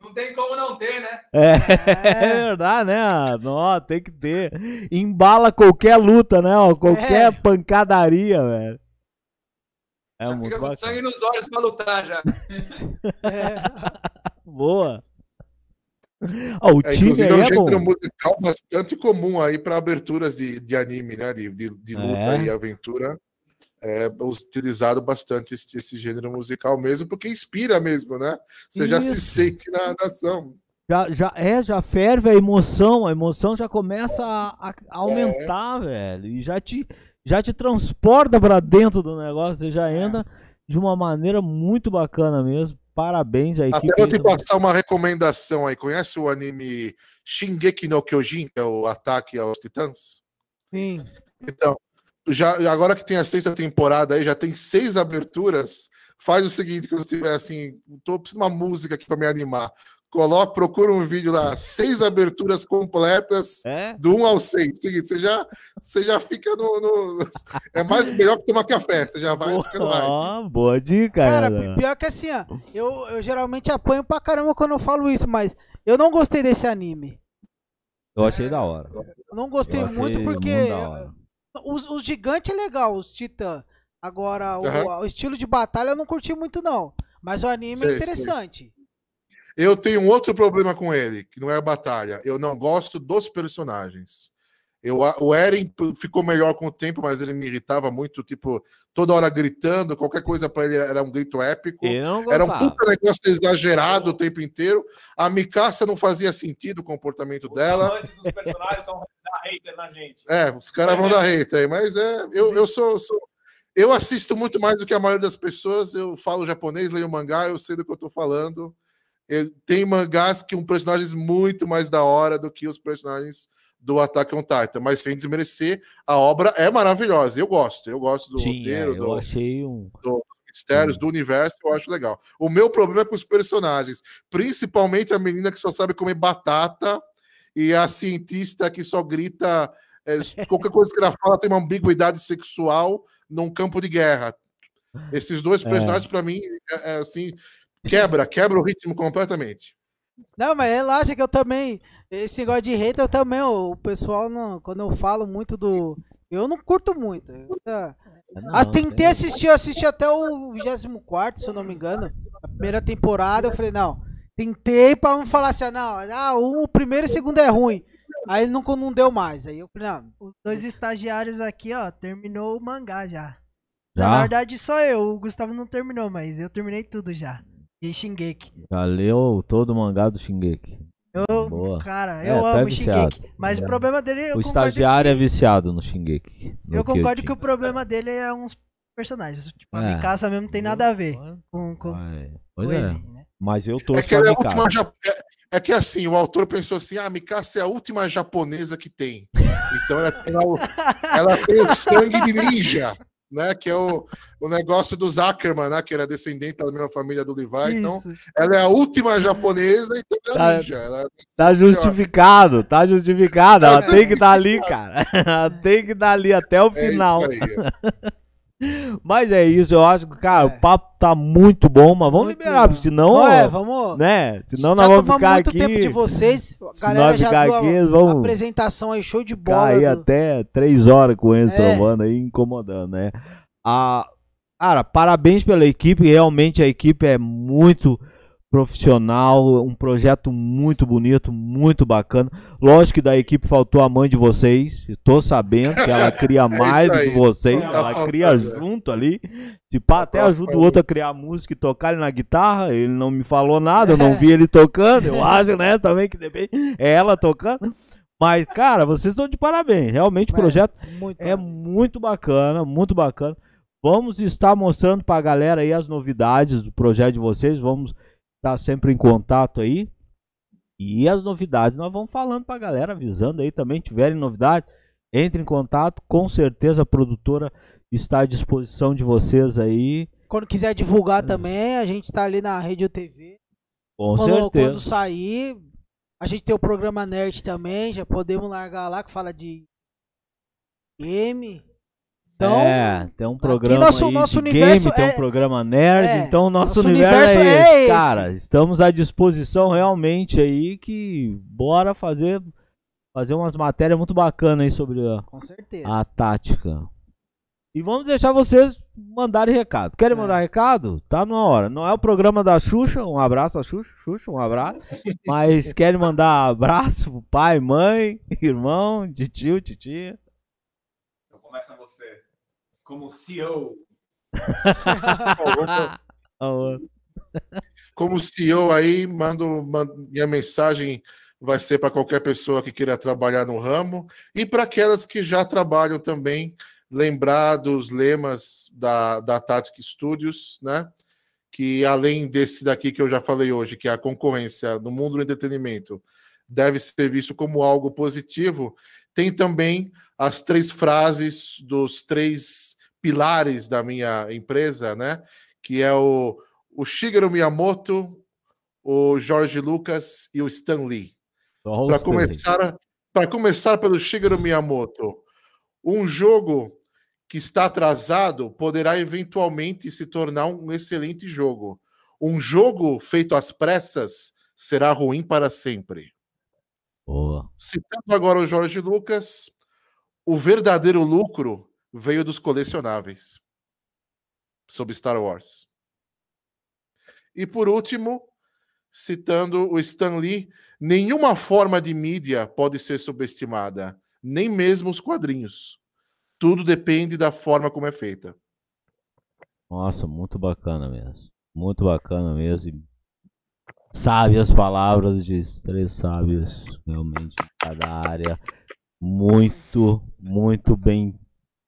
Não tem como não ter, né? É, é verdade, né? Não, tem que ter. Embala qualquer luta, né? ó, Qualquer É. pancadaria, velho. É Já muito fica com bacana. sangue nos olhos pra lutar já. Boa. Ó, o É, time inclusive, é um é gênero bom. musical bastante comum aí para aberturas de, de anime, né? De, de, de luta É. e aventura. É utilizado bastante esse, esse gênero musical mesmo, porque inspira mesmo, né? Você já se Isso. sente na na ação. Já, já, é, já ferve a emoção. A emoção já começa a, a aumentar, velho. E já te, já te transporta pra dentro do negócio. Você já entra de uma maneira muito bacana mesmo. Parabéns equipe. Até vou te aí passar uma recomendação aí. Conhece o anime Shingeki no Kyojin, que é o Ataque aos Titãs? Sim. Então, já, agora que tem a sexta temporada aí, já tem seis aberturas. Faz o seguinte, quando você tiver assim, tô precisando de uma música aqui para me animar. Coloca, procura um vídeo lá, seis aberturas completas, É? do 1 ao 6. Seguinte, você já, você já fica no, no- É mais melhor que tomar café, você já vai mais. Ó, boa dica, Cara, cara. pior que assim, ó, eu, eu geralmente apanho pra caramba quando eu falo isso, mas eu não gostei desse anime. Eu achei da hora. Eu não gostei Eu muito porque muito os, os gigantes é legal, os titã. Agora, o, Aham. o estilo de batalha eu não curti muito, não. Mas o anime Sei, é sei. Eu tenho um outro problema com ele, que não é a batalha. Eu não gosto dos personagens. Eu, o Eren ficou melhor com o tempo, mas ele me irritava muito, tipo, toda hora gritando, qualquer coisa para ele era um grito épico. Eu não Era um puta negócio exagerado o tempo inteiro. A Mikasa não fazia sentido o comportamento Os dela. dos personagens são da hater na gente. É, os caras vão dar hate aí, mas é, eu, eu sou, sou- Eu assisto muito mais do que a maioria das pessoas. Eu falo japonês, leio mangá, eu sei do que eu tô falando. Tem mangás que um personagens muito mais da hora do que os personagens do Attack on Titan, mas sem desmerecer, a obra é maravilhosa. Eu gosto, eu gosto do Sim, é, roteiro, eu do, achei um. mistérios, do universo, eu acho legal. O meu problema é com os personagens, principalmente a menina que só sabe comer batata e a cientista que só grita. é, qualquer coisa que ela fala tem uma ambiguidade sexual num campo de guerra. Esses dois É. personagens, pra mim, é, é assim, quebra, quebra o ritmo completamente. Não, mas relaxa que eu também. Esse negócio de hater eu também. O pessoal, não, quando eu falo muito do. Eu não curto muito. Eu, tá, Não, Ah, tentei assistir, eu assisti até o 24, se eu não me engano. A primeira temporada, eu falei, não. Tentei pra não falar assim, ah, não, ah, o primeiro e o segundo é ruim. Aí nunca não deu mais. Aí eu falei, não, Os dois estagiários aqui, ó, terminou o mangá já. Na Já? verdade, só eu. O Gustavo não terminou, mas eu terminei tudo já. De Shingeki. Já leu todo o mangá do Shingeki. Eu, Boa. cara, É, eu é amo viciado. Shingeki. Mas É. o problema dele o estagiário é que, viciado no Shingeki. no Eu concordo que o problema dele é uns personagens. Tipo, É. a Mikasa mesmo não tem nada a ver com, com Pois é. Né? Mas eu É torço que é a pra última Mikasa. ja- é, é que assim, o autor pensou assim: ah, a Mikasa é a última japonesa que tem. Então ela tem, ela tem o sangue de ninja, né? Que é o, o negócio dos Ackerman, né? Que era descendente da mesma família do Levi. Então, Isso. ela é a última japonesa, então ela Tá- é ninja. Ela, Tá justificado, tá justificado. Ela É. tem que estar ali, cara. Ela tem que estar ali até o é final. isso aí. Mas é isso, eu acho que, cara, É. o papo tá muito bom, mas vamos Muito liberar, bom. porque senão, Não é, vamos. né? Senão nós vamos ficar muito aqui. tempo de vocês. A se galera nós já ficar viu a, aqui, a vamos apresentação aí, show de bola. aí do- até três horas com eles É. trovando aí, incomodando, né? A, cara, parabéns pela equipe, realmente a equipe é muito profissional, um projeto muito bonito, muito bacana. Lógico que da equipe faltou a mãe de vocês, tô sabendo que ela cria mais do que É vocês, Tá ela faltando, cria é. junto ali. Pá, até próxima ajuda o outro a criar música e tocar ele na guitarra, ele não me falou nada, eu não vi ele tocando, eu acho, né, também que depende, é ela tocando. Mas, cara, vocês estão de parabéns, realmente o É, projeto Muito é muito bacana, muito bacana. Vamos estar mostrando pra galera aí as novidades do projeto de vocês. Vamos estar sempre em contato aí. E as novidades nós vamos falando pra galera, avisando aí também. Tiverem novidades, entre em contato. Com certeza a produtora está à disposição de vocês aí. Quando quiser divulgar também, a gente tá ali na Rede TV. Com Quando, certeza. quando sair, a gente tem o programa Nerd também, já podemos largar lá que fala de game. Então, é, tem um programa nosso- aí nosso de universo game, tem é- um programa nerd, é, então o nosso, nosso universo, universo é, é esse, cara. Estamos à disposição realmente aí que bora fazer fazer umas matérias muito bacanas aí sobre a, com certeza. a tática. E vamos deixar vocês mandarem recado. Querem É. mandar recado? Tá na hora. Não é o programa da Xuxa, um abraço a Xuxa, Xuxa, um abraço. Mas querem mandar abraço pro pai, mãe, irmão, de tio, titia. Então começa você. Como CEO. Como CEO aí, mando, mando- minha mensagem vai ser para qualquer pessoa que queira trabalhar no ramo e para aquelas que já trabalham também, lembrar dos lemas da, da Tactic Studios, né? Que além desse daqui que eu já falei hoje, que é a concorrência no mundo do entretenimento deve ser visto como algo positivo, tem também as três frases dos três pilares da minha empresa, né? Que é o o Shigeru Miyamoto, o Jorge Lucas e o Stan Lee. Para começar, para começar pelo Shigeru Miyamoto, um jogo que está atrasado poderá eventualmente se tornar um excelente jogo. Um jogo feito às pressas será ruim para sempre. Boa. Citando agora o Jorge Lucas, o verdadeiro lucro veio dos colecionáveis sobre Star Wars. E por último, citando o Stan Lee, nenhuma forma de mídia pode ser subestimada, nem mesmo os quadrinhos. Tudo depende da forma como é feita. Nossa, muito bacana mesmo. Muito bacana mesmo. Sábias palavras de três sábios, realmente, em cada área. Muito, muito bem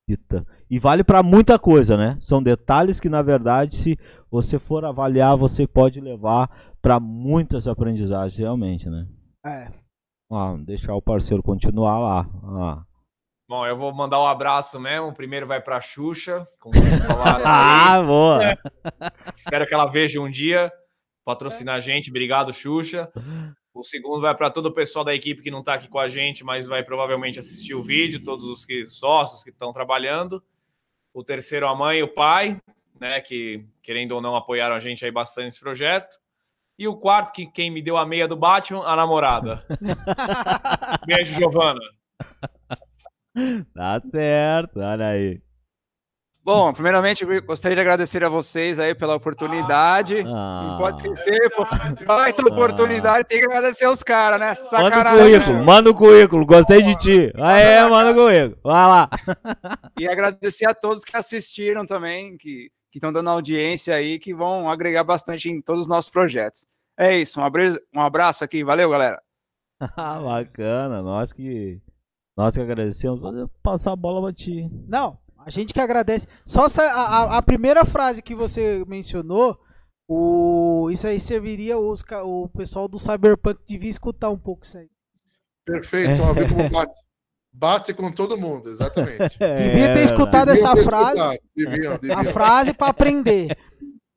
dita. E vale para muita coisa, né? São detalhes que, na verdade, se você for avaliar, você pode levar para muitas aprendizagens, realmente, né? É. Ah, deixar o parceiro continuar lá. Ah, Bom, eu vou mandar um abraço mesmo. O primeiro vai pra Xuxa, como vocês falaram. ah boa! Espero que ela veja um dia. Patrocinar a gente. Obrigado, Xuxa. O segundo vai para todo o pessoal da equipe que não está aqui com a gente, mas vai provavelmente assistir o vídeo, todos os que, sócios que estão trabalhando. O terceiro, a mãe e o pai, né, que querendo ou não apoiaram a gente aí bastante nesse projeto. E o quarto, que quem me deu a meia do Batman, a namorada. Beijo, Giovana. Tá certo, olha aí. Bom, primeiramente, gostaria de agradecer a vocês aí pela oportunidade. Ah. Não pode esquecer, pô. Baita oportunidade, tem que agradecer os caras, né? Manda o Sacanagem. currículo, né? manda o currículo, gostei de ti. Aê, manda o currículo. Vai lá. E agradecer a todos que assistiram também, que estão dando audiência aí, que vão agregar bastante em todos os nossos projetos. É isso, um abraço, um abraço aqui, valeu, galera. Ah, Bacana, nós que nós que agradecemos. Vou passar a bola pra ti. Não, a gente que agradece. Só a, a- a primeira frase que você mencionou, o, isso aí serviria os, o pessoal do Cyberpunk devia escutar um pouco isso aí. Perfeito, ó, vê como bate. Bate com todo mundo, exatamente. Devia ter É, escutado Deviam essa ter frase, escutado, Deviam, a deviam. frase pra aprender.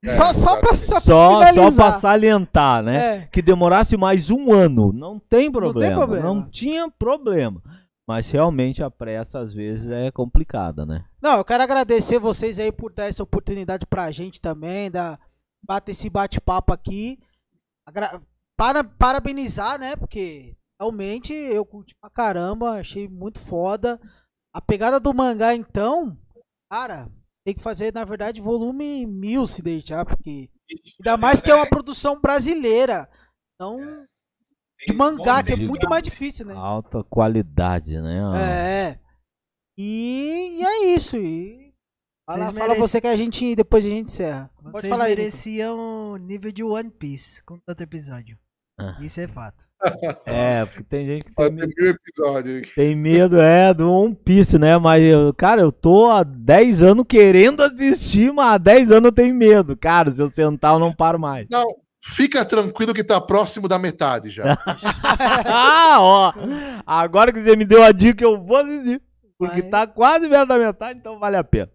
É, só, só pra, só Só, só salientar, né? É. Que demorasse mais um ano. Não tem problema. Não, problema. tinha problema. Mas realmente a pressa às vezes é complicada, né? Não, eu quero agradecer vocês aí por dar essa oportunidade pra gente também, da, bater esse bate-papo aqui. Agra- para, parabenizar, né? Porque realmente eu curti pra caramba, achei muito foda. A pegada do mangá, então, cara, tem que fazer, na verdade, volume mil se deixar, porque. Ainda mais que é uma produção brasileira. Então, de mangá, que é muito mais difícil, né? Alta qualidade, né? É. E, e é isso. E fala, Vocês fala você que a gente depois a gente encerra. Pode Vocês falar mereciam o nível de One Piece com tanto episódio. Ah. Isso é fato. É, porque tem gente que tem, ter me- mil episódios. tem medo, é, do One Piece, né? Mas, eu, cara, eu tô há 10 anos querendo assistir, mas há 10 anos eu tenho medo. Cara, se eu sentar, eu não paro mais. Não, fica tranquilo que tá próximo da metade já. ah, ó. Agora que você me deu a dica, eu vou assistir. Porque Vai. tá quase perto da metade, então vale a pena.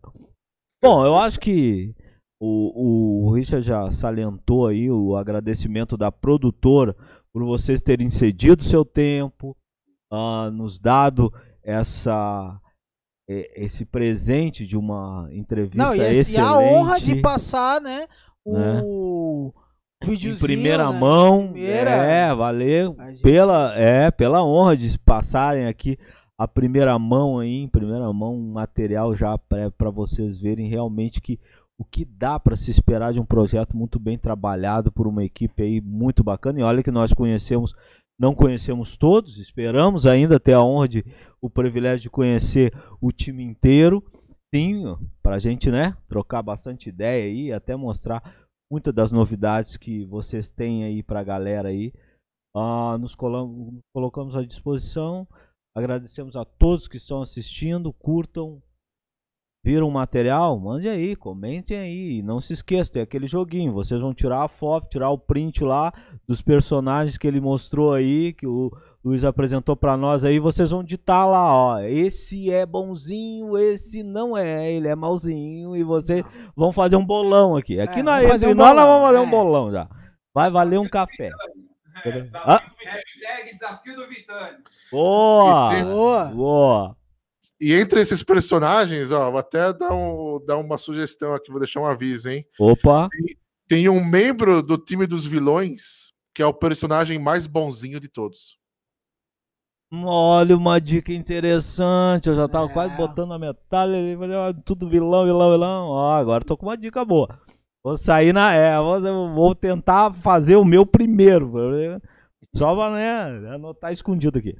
Bom, eu acho que o, o Richard já salientou aí o agradecimento da produtora por vocês terem cedido seu tempo, ah, nos dado essa e- esse presente de uma entrevista Não, e, esse- e excelente. a honra de passar, né? Né? O videozinho. primeira né, mão. primeira. É, valeu gente- pela é pela honra de passarem aqui a primeira mão aí, em primeira mão, um material já para vocês verem realmente que o que dá para se esperar de um projeto muito bem trabalhado por uma equipe aí muito bacana. E olha que nós conhecemos, não conhecemos todos, esperamos ainda ter a honra de o privilégio de conhecer o time inteiro. Sim, para a gente, né, trocar bastante ideia aí, até mostrar muitas das novidades que vocês têm aí para a galera aí. Ah, nos colo- nos colocamos à disposição. Agradecemos a todos que estão assistindo, curtam, viram o material, mande aí, comentem aí. Não se esqueçam, tem aquele joguinho. Vocês vão tirar a foto, tirar o print lá dos personagens que ele mostrou aí, que o Luiz apresentou para nós aí. Vocês vão ditar lá, ó. Esse é bonzinho, esse não é, ele é malzinho. E vocês vão fazer um bolão aqui. Aqui É, nós, vamos fazer entre um nós, nós bolão, vamos fazer é. um bolão já. Vai valer um café. É, Ah. Hashtag desafio do Vitani. Boa! E tem- Boa. Boa! E entre esses personagens, ó, vou até dar, um, dar uma sugestão aqui, vou deixar um aviso, hein? Opa! Tem um membro do time dos vilões que é o personagem mais bonzinho de todos. Olha uma dica interessante. Eu já tava É. quase botando a metade. "Ah, Tudo vilão, vilão, vilão. Ó, agora tô com uma dica boa. Vou sair na. É, vou, vou tentar fazer o meu primeiro. Só pra né, anotar escondido aqui.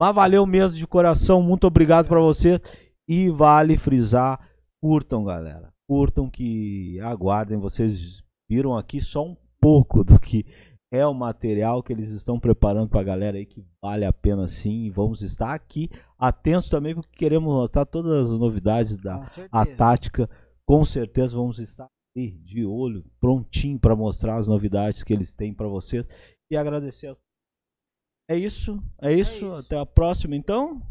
Mas valeu mesmo de coração. Muito obrigado pra você. E vale frisar: curtam, galera. Curtam que aguardem. Vocês viram aqui só um pouco do que é o material que eles estão preparando para a galera aí que vale a pena sim. Vamos estar aqui atentos também porque queremos mostrar todas as novidades da a tática. Com certeza vamos estar aí de olho, prontinho para mostrar as novidades que eles têm para vocês e agradecer. a- É isso, é isso. isso. Até a próxima então.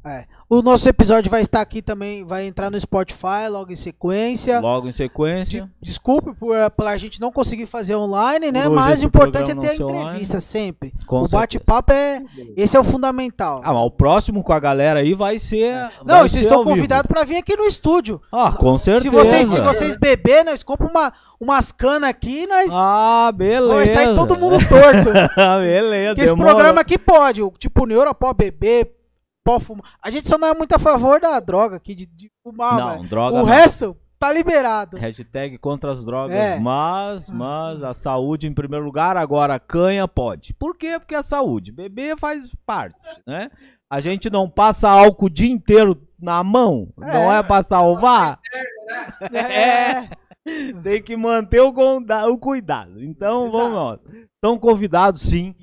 O nosso episódio vai estar aqui também, vai entrar no Spotify logo em sequência. Logo em sequência. De- desculpe por, por a gente não conseguir fazer online, né? Hoje Mas o importante é ter a entrevista sempre. Com o bate-papo é. Esse é o fundamental. Ah, mas o próximo com a galera aí vai ser. não, vai vocês ser estão convidados para vir aqui no estúdio. Ah, com certeza. Se vocês, se vocês beber, nós compramos uma, umas canas aqui e nós. Ah, beleza. vai sair todo mundo torto. beleza. Porque esse programa aqui pode. Tipo, o Neuro pode beber, pode fumar. A gente só não é muito a favor da droga aqui, de, de fumar, Não, mas droga O não. resto, tá liberado. Hashtag contra as drogas, É. mas, mas a saúde em primeiro lugar, agora canha pode. Por quê? Porque a saúde, beber faz parte, né? A gente não passa álcool o dia inteiro na mão, não é pra salvar, É. tem que manter o, o cuidado. Então, vamos nós. Estão convidados, sim,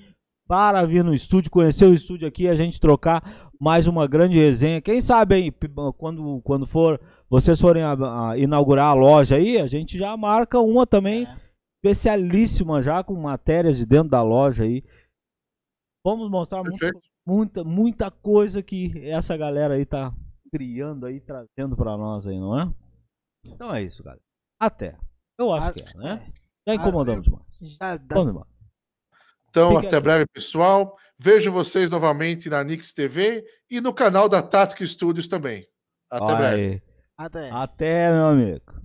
para vir no estúdio, conhecer o estúdio aqui, a gente trocar mais uma grande resenha. Quem sabe aí, quando, quando for, vocês forem a- a inaugurar a loja aí, a gente já marca uma também especialíssima já com matérias de dentro da loja aí. Vamos mostrar muita, muita, muita coisa que essa galera aí tá criando aí, trazendo pra nós aí, não é? Então é isso, galera. Até. Eu acho que é, né? Já incomodamos demais. Já dá. Vamos. Então, Fica até aí. breve, pessoal. Vejo vocês novamente na Nix TV e no canal da Tática Studios também. Até Olha breve. aí. Até. Até, meu amigo.